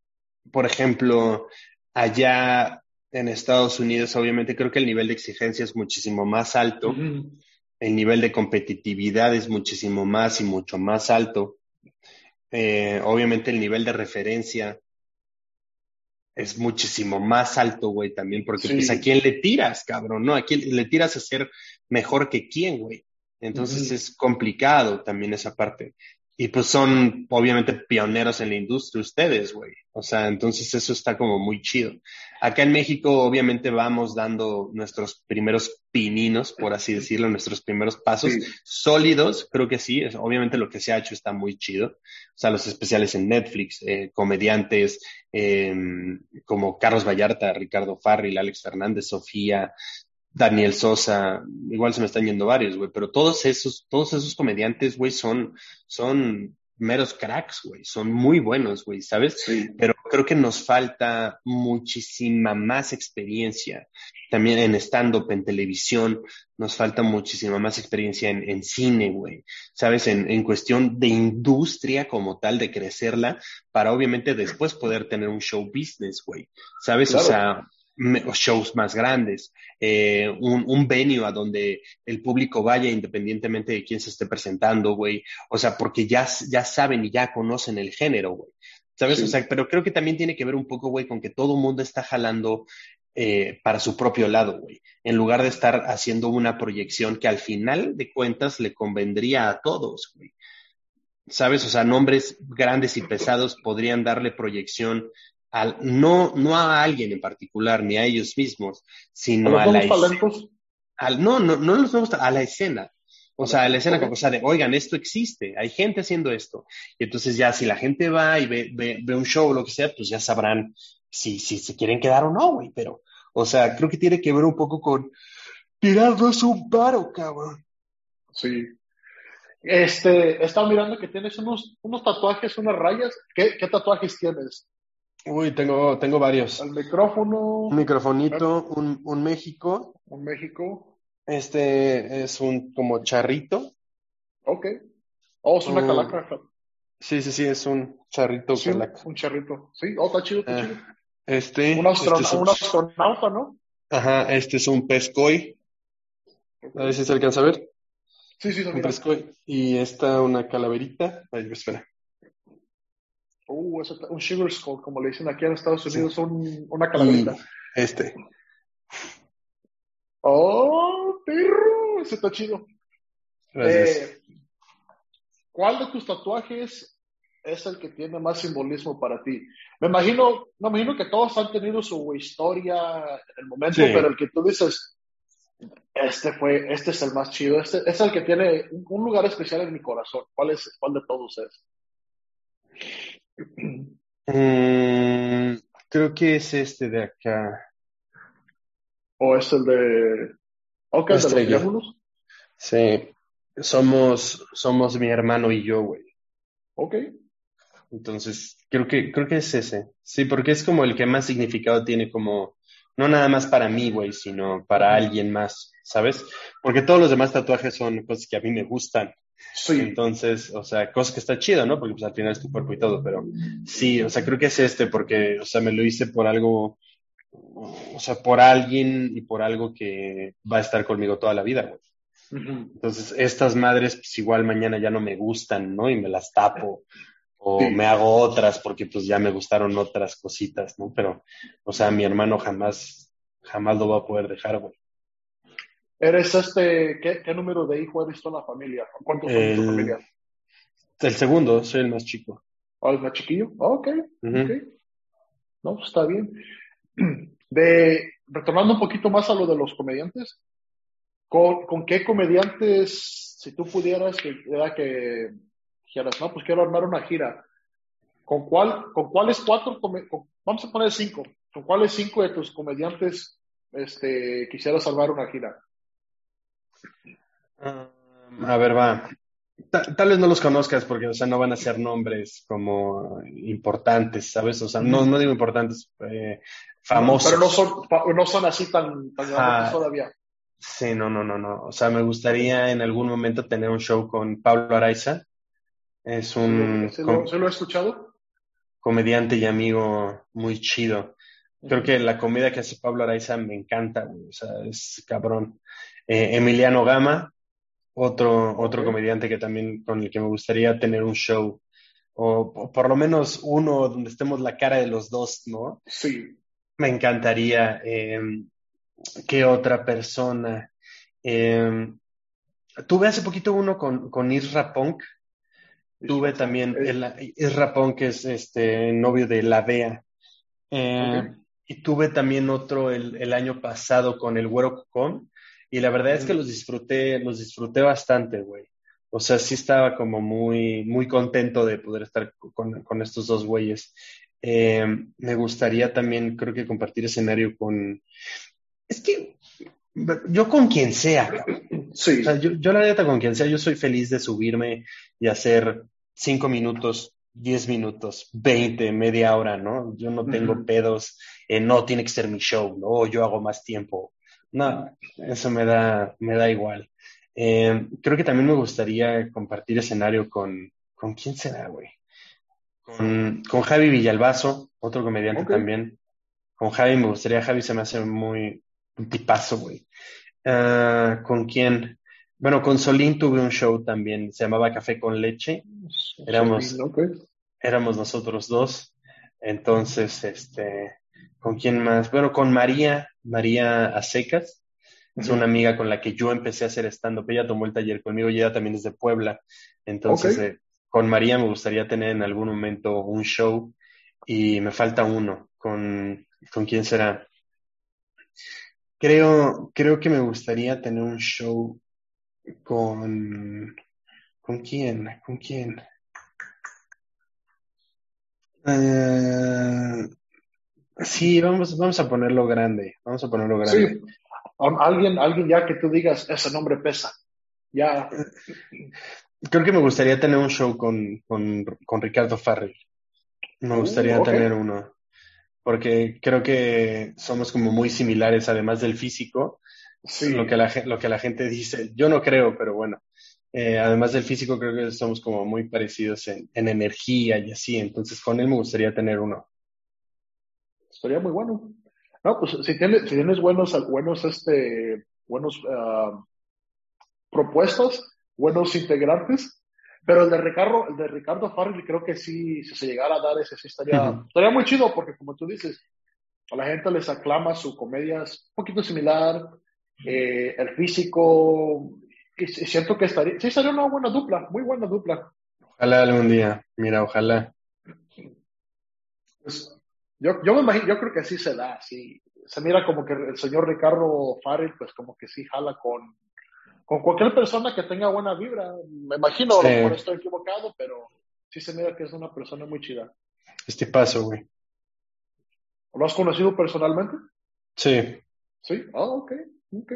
por ejemplo, allá en Estados Unidos, obviamente creo que el nivel de exigencia es muchísimo más alto, el nivel de competitividad es muchísimo más y mucho más alto. Eh, obviamente el nivel de referencia es muchísimo más alto, güey, también, porque pues a quién le tiras, cabrón, ¿no? A quién le tiras a ser mejor que quién, güey. Entonces es complicado también esa parte. Y pues son obviamente pioneros en la industria ustedes, güey. O sea, entonces eso está como muy chido. Acá en México obviamente vamos dando nuestros primeros pininos, por así decirlo, nuestros primeros pasos sólidos, creo que sí. obviamente lo que se ha hecho está muy chido. O sea, los especiales en Netflix, eh, comediantes eh, como Carlos Vallarta, Ricardo Farril, Alex Fernández, Sofía, Daniel Sosa, igual se me están yendo varios, güey, pero todos esos, todos esos comediantes, güey, son, son meros cracks, güey, son muy buenos, güey, ¿sabes? Pero creo que nos falta muchísima más experiencia. También en stand-up, en televisión, nos falta muchísima más experiencia en, en cine, güey, ¿sabes? En, en cuestión de industria como tal, de crecerla, para obviamente después poder tener un show business, güey, ¿sabes? O sea, shows más grandes, eh, un, un venue a donde el público vaya independientemente de quién se esté presentando, güey. O sea, porque ya, ya saben y ya conocen el género, güey. ¿Sabes? O sea, pero creo que también tiene que ver un poco, güey, con que todo el mundo está jalando eh, para su propio lado, güey. En lugar de estar haciendo una proyección que al final de cuentas le convendría a todos, güey. ¿Sabes? O sea, nombres grandes y pesados podrían darle proyección no, no a alguien en particular, ni a ellos mismos, sino a, la escena. no, no, no los vemos a la escena. O sea, a la escena como, o de, oigan, esto existe, hay gente haciendo esto. Y entonces ya si la gente va y ve, ve, un show o lo que sea, pues ya sabrán si, si se quieren quedar o no, güey. Pero, o sea, creo que tiene que ver un poco con tirarnos un paro, cabrón. Sí. Este, he estado mirando que tienes unos, unos tatuajes, unas rayas. ¿Qué, qué tatuajes tienes? Uy, tengo, tengo varios. El micrófono. Un microfonito, un, un México. Un México. Este es un como charrito. Ok. Oh, es una calaca. Sí, sí, sí, es un charrito sí, calaca. Un charrito. Sí, oh, está chido, está chido. Este. Un, este un... astronauta, ¿no? Ajá, este es un pescoy. A ver si se alcanza a ver. Sí, sí, Un pescoy. Y esta una calaverita. Ay, espera. Uh, un sugar skull, como le dicen aquí en Estados Unidos, un, una calaverita. Este. Oh, perro, ese está chido. Eh, ¿Cuál de tus tatuajes es el que tiene más simbolismo para ti? Me imagino, me imagino que todos han tenido su historia en el momento, pero el que tú dices, este fue, este es el más chido, este es el que tiene un lugar especial en mi corazón. ¿Cuál es, cuál de todos es? Mm, creo que es este de acá. ¿O es el de... Ok, de los Sí. Somos, somos mi hermano y yo, güey. Ok. Entonces, creo que, creo que es ese. Sí, porque es como el que más significado tiene como, no nada más para mí, güey, sino para alguien más, ¿sabes? Porque todos los demás tatuajes son cosas que a mí me gustan Sí. Entonces, o sea, cosa que está chido, ¿no? Porque pues al final es tu cuerpo y todo, pero sí, o sea, creo que es este porque, o sea, me lo hice por algo, o sea, por alguien y por algo que va a estar conmigo toda la vida, güey. Entonces, estas madres, pues igual mañana ya no me gustan, ¿no? Y me las tapo. O me hago otras porque pues ya me gustaron otras cositas, ¿no? Pero, o sea, mi hermano jamás, jamás lo va a poder dejar, güey. ¿Eres este, qué, número de hijo eres tú en la familia? ¿Cuántos son en tu familia? El segundo, soy el más chico. ¿Oh, el más chiquillo? ok, ok. No, pues está bien. De, retornando un poquito más a lo de los comediantes, ¿con, con qué comediantes, si tú pudieras, que era que dijeras, no, pues quiero armar una gira, ¿con, cuál, con cuáles cuatro, vamos a poner cinco, con cuáles cinco de tus comediantes este, quisieras armar una gira? A ver, va. Tal, vez no los conozcas porque, o sea, no van a ser nombres como importantes, ¿sabes? O sea, no, no digo importantes, eh, famosos. pero no son, no son así tan, tan todavía. Sí, no, no, no, no. O sea, me gustaría en algún momento tener un show con Pablo Araiza. Es un... ¿Se lo, ¿se lo he escuchado? Comediante y amigo muy chido. Creo que la comedia que hace Pablo Araiza me encanta, o sea, es cabrón. Eh, Emiliano Gama, otro, otro comediante que también con el que me gustaría tener un show, o, por lo menos uno donde estemos la cara de los dos, ¿no? Sí. Me encantaría. Em, ¿Qué otra persona? Em, tuve hace poquito uno con, con Isra Punk. Tuve también el, Isra Punk, que es este novio de La Bea. Eh, y tuve también otro el, el, año pasado con el Güero Cocón. Y la verdad es que los disfruté, los disfruté bastante, güey. O sea, sí estaba como muy, muy contento de poder estar con, con estos dos güeyes. Eh, me gustaría también, creo que compartir escenario con... Es que yo con quien sea. Sí. O sea, yo, yo la neta con quien sea, yo soy feliz de subirme y hacer cinco minutos, diez minutos, veinte, media hora, ¿no? Yo no tengo pedos eh, no tiene que ser mi show, ¿no? yo hago más tiempo. No, eso me da, me da igual. Eh, creo que también me gustaría compartir escenario con, ¿con quién será, güey? Con, con Javi Villalbazo, otro comediante también. Con Javi me gustaría, Javi se me hace muy un tipazo, güey. Ah, ¿Con quién? Bueno, con Solín tuve un show también, se llamaba Café con Leche. Éramos, éramos nosotros dos. Entonces, este, ¿Con quién más? Bueno, con María, María Acecas. Es una amiga con la que yo empecé a hacer stand-up. Ella tomó el taller conmigo y ella también es de Puebla. Entonces, eh, con María me gustaría tener en algún momento un show y me falta uno. ¿Con, ¿con quién será? Creo, creo que me gustaría tener un show con... ¿Con quién? ¿Con quién? Eh, Sí, vamos, vamos a ponerlo grande. Vamos a ponerlo grande. Sí. Alguien, alguien ya que tú digas, ese nombre pesa. Ya. Creo que me gustaría tener un show con, con, con Ricardo Farrell. Me uh, gustaría tener uno. Porque creo que somos como muy similares, además del físico. Sí. Lo que la, lo que la gente dice. Yo no creo, pero bueno. Eh, además del físico, creo que somos como muy parecidos en, en energía y así. Entonces, con él me gustaría tener uno. Estaría muy bueno. No, pues si tienes, si tienes buenos, buenos, este, buenos uh, propuestas, buenos integrantes, pero el de Ricardo, el de Ricardo Farrell creo que sí, si se llegara a dar ese, sí estaría, estaría muy chido porque como tú dices, a la gente les aclama su comedia es un poquito similar, eh, el físico, y siento que estaría, sí sería una buena dupla, muy buena dupla. Ojalá algún día, mira, ojalá. Pues, yo, yo me imagino, yo creo que sí se da, sí. Se mira como que el señor Ricardo Farrell, pues como que sí jala con, con cualquier persona que tenga buena vibra. Me imagino, sí. por estoy equivocado, pero sí se mira que es una persona muy chida. Este paso, güey. ¿Lo has conocido personalmente? Sí. Sí, ah, ok, ok.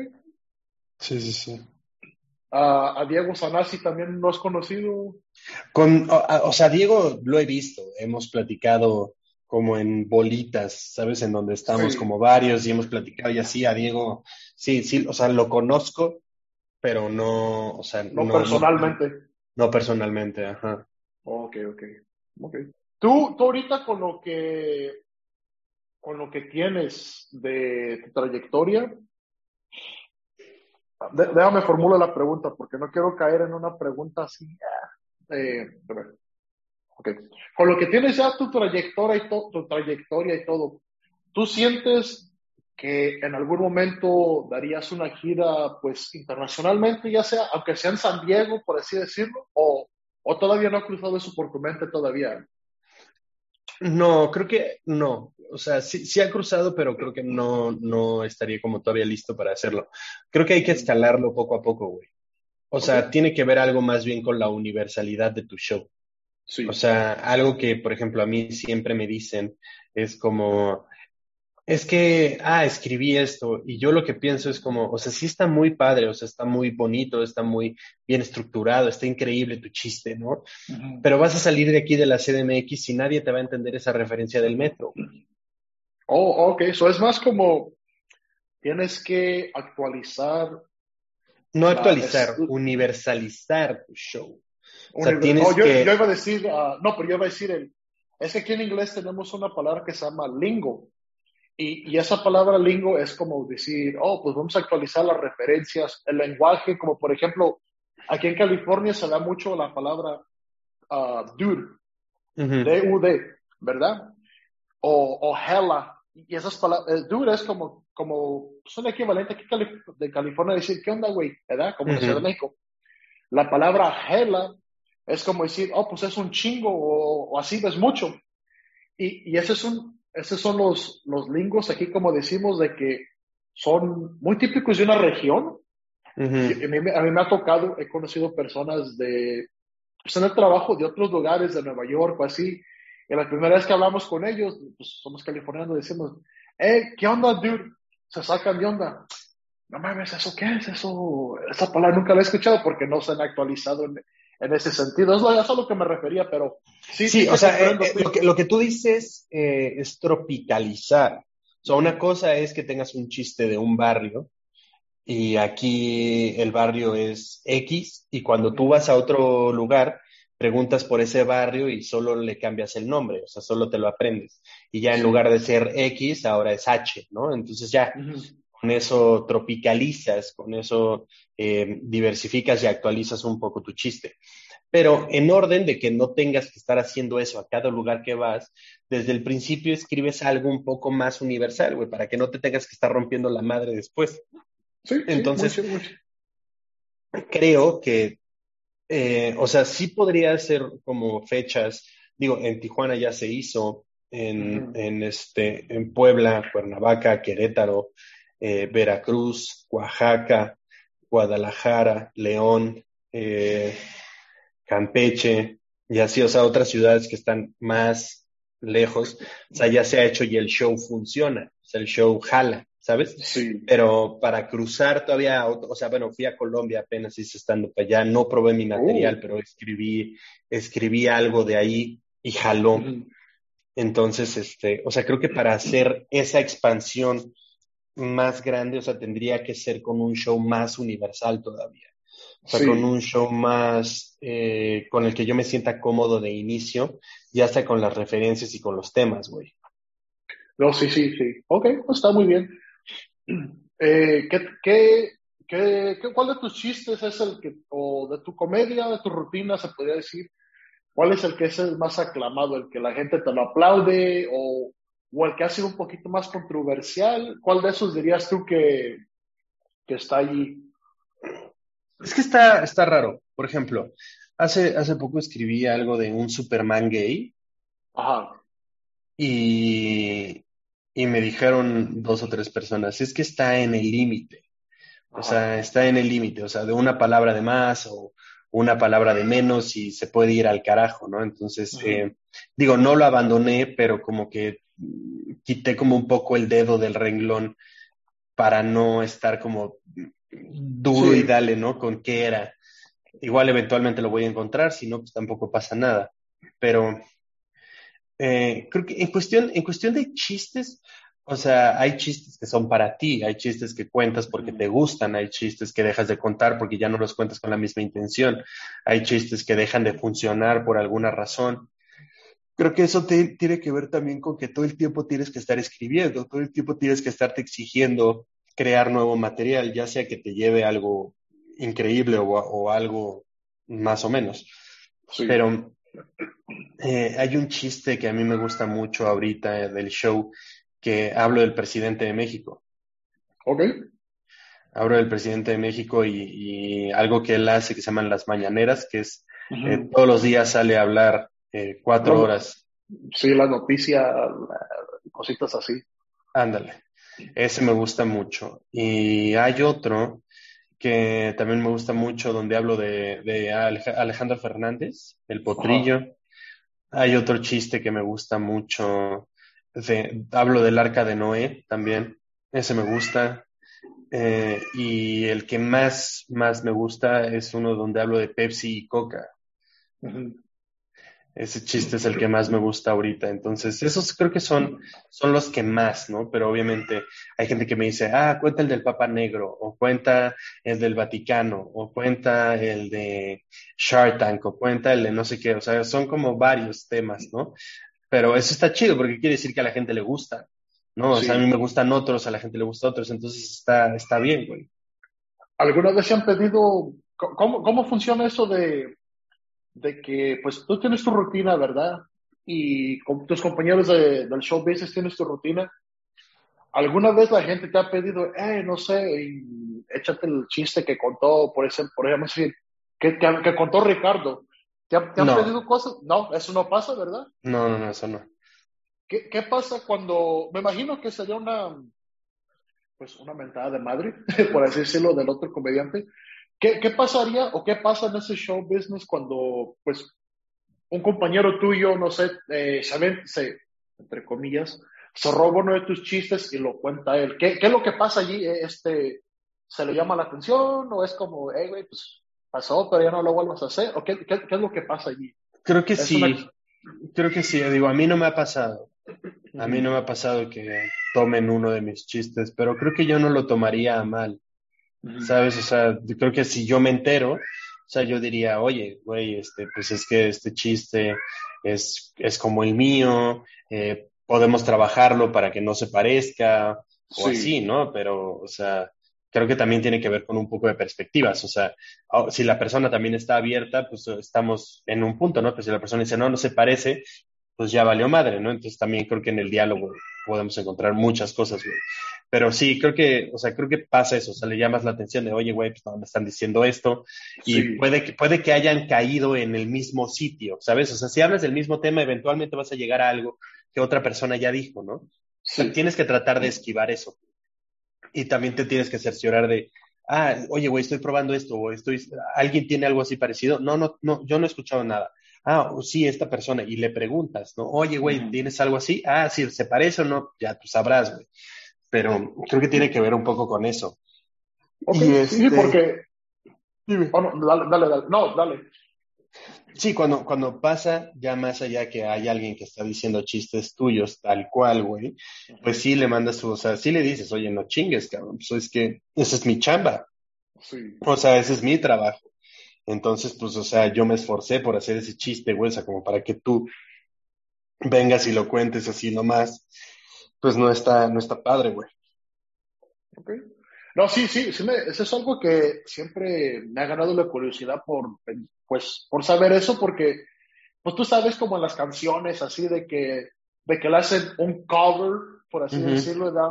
Sí, sí, sí. Uh, a Diego Sanasi también lo has conocido. Con, o, o sea, Diego lo he visto, hemos platicado como en bolitas, ¿sabes? En donde estamos como varios y hemos platicado y así a Diego, sí, sí, o sea, lo conozco, pero no, o sea, no, personalmente. No personalmente, ajá. Ok, ok. Ok. Tú, tú ahorita con lo que con lo que tienes de tu trayectoria, déjame formular la pregunta porque no quiero caer en una pregunta así. Eh, okay. Con lo que tienes ya tu trayectoria y tu trayectoria y todo, ¿tú sientes que en algún momento darías una gira pues internacionalmente, ya sea, aunque sea en San Diego, por así decirlo, o, o todavía no ha cruzado eso por tu mente todavía? No, creo que no. O sea, sí, sí ha cruzado, pero creo que no, no estaría como todavía listo para hacerlo. Creo que hay que escalarlo poco a poco, güey. O sea, tiene que ver algo más bien con la universalidad de tu show. Sí. O sea, algo que, por ejemplo, a mí siempre me dicen es como, es que, ah, escribí esto y yo lo que pienso es como, o sea, sí está muy padre, o sea, está muy bonito, está muy bien estructurado, está increíble tu chiste, ¿no? Pero vas a salir de aquí de la CDMX y nadie te va a entender esa referencia del metro. Oh, ok, eso es más como tienes que actualizar. No actualizar, universalizar tu show. O sea, tienes yo, que... yo, iba a decir, ah, no, pero yo iba a decir, el, es que aquí en inglés tenemos una palabra que se llama lingo y, esa palabra lingo es como decir, oh, pues vamos a actualizar las referencias, el lenguaje, como por ejemplo, aquí en California se da mucho la palabra uh, dude, D-U-D, ¿verdad? O, o hella, y esas palabras, dude es como, como, son equivalente aquí de California decir, ¿qué onda, güey? ¿Verdad? Como en Ciudad de México. La palabra hella es como decir, oh, pues es un chingo, o, así ves mucho. Y, y ese es un, esos son los, los lingos aquí, como decimos, de que son muy típicos de una región. a, mí, me ha tocado, he conocido personas de, pues en el trabajo de otros lugares, de Nueva York o así, y la primera vez que hablamos con ellos, pues somos californianos, decimos, eh, ¿qué onda, dude? Se sacan de onda. No mames, ¿eso qué es? Eso, esa palabra nunca la he escuchado porque no se han actualizado en, en ese sentido. Es, a lo que me refería, pero sí. Sí, o sea, eh, eh, lo, que, lo que tú dices eh, es tropicalizar. O sea, una cosa es que tengas un chiste de un barrio y aquí el barrio es X y cuando tú vas a otro lugar preguntas por ese barrio y solo le cambias el nombre, o sea, solo te lo aprendes. Y ya en lugar de ser X, ahora es H, ¿no? Entonces ya con eso tropicalizas, con eso eh, diversificas y actualizas un poco tu chiste. Pero en orden de que no tengas que estar haciendo eso a cada lugar que vas, desde el principio escribes algo un poco más universal, güey, para que no te tengas que estar rompiendo la madre después. Sí, Entonces, creo que, eh, o sea, sí podría ser como fechas, digo, en Tijuana ya se hizo, en, en, este, en Puebla, Cuernavaca, Querétaro, eh, Veracruz, Oaxaca, Guadalajara, León, eh, Campeche, y así, o sea, otras ciudades que están más lejos, o sea, ya se ha hecho y el show funciona, o sea, el show jala, ¿sabes? Sí. Pero para cruzar todavía, o sea, bueno, fui a Colombia apenas hice estando para allá, no probé mi material, uh. pero escribí, escribí algo de ahí y jaló. Entonces, este, o sea, creo que para hacer esa expansión más grande, o sea, tendría que ser con un show más universal todavía. O sea, con un show más, eh, con el que yo me sienta cómodo de inicio, ya hasta con las referencias y con los temas, güey. No, sí, sí, sí. Ok, pues está muy bien. Eh, ¿qué, qué, qué, cuál de tus chistes es el que, o de tu comedia, de tu rutina, se podría decir, cuál es el que es el más aclamado, el que la gente te lo aplaude o o el que ha sido un poquito más controversial? ¿Cuál de esos dirías tú que, que está allí? Es que está, está raro. Por ejemplo, hace, hace poco escribí algo de un Superman gay. Ajá. Y, y me dijeron dos o tres personas, es que está en el límite. O sea, está en el límite, o sea, de una palabra de más o una palabra de menos y se puede ir al carajo, ¿no? Entonces, eh, digo, no lo abandoné, pero como que quité como un poco el dedo del renglón para no estar como duro y dale, ¿no? Con qué era. Igual eventualmente lo voy a encontrar, si no, pues tampoco pasa nada. Pero eh, creo que en cuestión, en cuestión de chistes, O sea, hay chistes que son para ti, hay chistes que cuentas porque te gustan, hay chistes que dejas de contar porque ya no los cuentas con la misma intención, hay chistes que dejan de funcionar por alguna razón. Creo que eso tiene que ver también con que todo el tiempo tienes que estar escribiendo, todo el tiempo tienes que estarte exigiendo crear nuevo material, ya sea que te lleve algo increíble o, algo más o menos. Pero eh, hay un chiste que a mí me gusta mucho ahorita del show que hablo del presidente de México. Ok. Hablo del presidente de México y, algo que él hace que se llaman las mañaneras, que es eh, todos los días sale a hablar eh, cuatro horas. Sí, la noticia, cositas así. Ándale. Ese me gusta mucho. Y hay otro que también me gusta mucho, donde hablo de, de Alejandro Fernández, el potrillo. Hay otro chiste que me gusta mucho, hablo del arca de Noé también, ese me gusta. Eh, y el que más, más me gusta es uno donde hablo de Pepsi y Coca. Ese chiste es el que más me gusta ahorita. Entonces, esos creo que son, son los que más, ¿no? Pero obviamente hay gente que me dice, ah, cuenta el del Papa Negro, o cuenta el del Vaticano, o cuenta el de Shark Tank, o cuenta el de no sé qué. O sea, son como varios temas, ¿no? Pero eso está chido porque quiere decir que a la gente le gusta, ¿no? O sea, a mí me gustan otros, a la gente le gusta otros, entonces está, está bien, güey. ¿Alguna vez se han pedido, cómo, cómo funciona eso de, de que, pues, tú tienes tu rutina, ¿verdad? Y con tus compañeros de, del show business tienes tu rutina. ¿Alguna vez la gente te ha pedido, eh, no sé, échate el chiste que contó, por ejemplo, por ejemplo que, que contó Ricardo? ¿Te, han pedido cosas? No, eso no pasa, ¿verdad? No, no, no, eso no. ¿Qué, ¿Qué, pasa cuando, me imagino que sería una, pues una mentada de madre, por así decirlo, del otro comediante? ¿Qué, ¿Qué, pasaría o qué pasa en ese show business cuando, pues, un compañero tuyo, no sé, eh, se, entre comillas, se roba uno de tus chistes y lo cuenta él? ¿Qué, ¿Qué, es lo que pasa allí? Este, ¿Se le llama la atención o es como, hey, güey, pues pasó, pero ya no lo vuelvas a hacer? ¿O qué, es lo que pasa allí? Creo que sí, creo que sí. Digo, a mí no me ha pasado. A mí no me ha pasado que tomen uno de mis chistes, pero creo que yo no lo tomaría a mal. ¿Sabes? O sea, creo que si yo me entero, o sea, yo diría, oye, güey, este, pues es que este chiste es, es como el mío, eh, podemos trabajarlo para que no se parezca, o así, ¿no? Pero, o sea, creo que también tiene que ver con un poco de perspectivas. O sea, si la persona también está abierta, pues estamos en un punto, ¿no? Pues si la persona dice, no, no se parece, pues ya valió madre, ¿no? Entonces también creo que en el diálogo podemos encontrar muchas cosas, güey. Pero sí, creo que, o sea, creo que pasa eso, o sea, le llamas la atención de, oye, güey, pues no, me están diciendo esto, y puede, que, puede que hayan caído en el mismo sitio, ¿sabes? O sea, si hablas del mismo tema, eventualmente vas a llegar a algo que otra persona ya dijo, ¿no? tienes que tratar de esquivar eso y también te tienes que cerciorar de, ah, oye, güey, estoy probando esto, o estoy, alguien tiene algo así parecido. No, no, no, yo no he escuchado nada. Ah, sí, esta persona, y le preguntas, ¿no? Oye, güey, ¿tienes algo así? Ah, sí, ¿se parece o no? Ya tú sabrás, güey. Pero creo que tiene que ver un poco con eso. Sí, Sí, porque. Oh, no, dale, dale, dale. No, dale. Sí, cuando, cuando pasa ya más allá que hay alguien que está diciendo chistes tuyos tal cual, güey, pues sí le mandas su, o sea, sí le dices, oye, no chingues, cabrón, pues es que esa es mi chamba. Sí. O sea, ese es mi trabajo. Entonces, pues, o sea, yo me esforcé por hacer ese chiste, güey, o sea, como para que tú vengas y lo cuentes así nomás, pues no está, no está padre, güey. Okay. No, sí, sí, sí me, eso es algo que siempre me ha ganado la curiosidad por, pues, por saber eso, porque, pues tú sabes como en las canciones, así de que, de que le hacen un cover, por así decirlo, ¿verdad?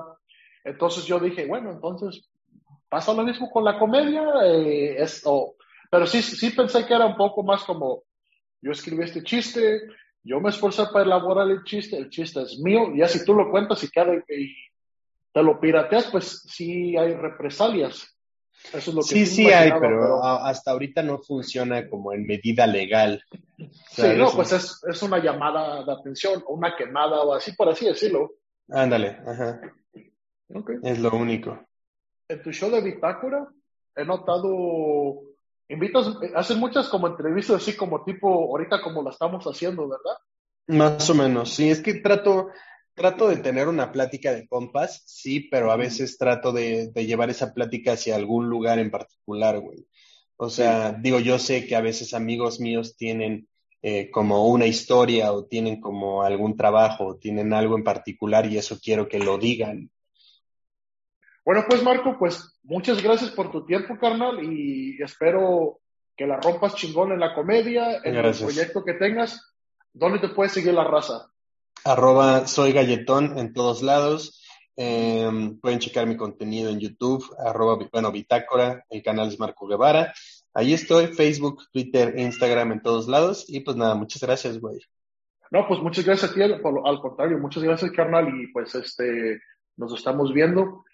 Entonces yo dije, bueno, entonces pasa lo mismo con la comedia, eh, esto, pero sí, sí pensé que era un poco más como, yo escribí este chiste, yo me esforcé para elaborar el chiste, el chiste es mío, ya si tú lo cuentas y, cada, y te lo pirateas, pues sí hay represalias. Eso es lo que sí, sí hay, pero, hasta ahorita no funciona como en medida legal. Sí, no, pues es, es, una llamada de atención, o una quemada, o así por así decirlo. Ándale, ajá. Es lo único. En tu show de Bitácora he notado, invitas, hacen muchas como entrevistas así como tipo, ahorita como la estamos haciendo, ¿verdad? Más o menos, sí, es que trato, trato de tener una plática de compas, sí, pero a veces trato de, llevar esa plática hacia algún lugar en particular, güey. O sea, digo, yo sé que a veces amigos míos tienen eh, como una historia o tienen como algún trabajo o tienen algo en particular y eso quiero que lo digan. Bueno, pues Marco, pues muchas gracias por tu tiempo, carnal, y espero que la rompas chingón en la comedia, en el proyecto que tengas. ¿Dónde te puede seguir la raza? Arroba soy galletón en todos lados. Em, pueden checar mi contenido en YouTube, arroba, bueno, Bitácora, el canal es Marco Guevara. Ahí estoy, Facebook, Twitter, Instagram, en todos lados. Y pues nada, muchas gracias, güey. No, pues muchas gracias a ti, al, al contrario, muchas gracias, carnal, y pues este, nos estamos viendo.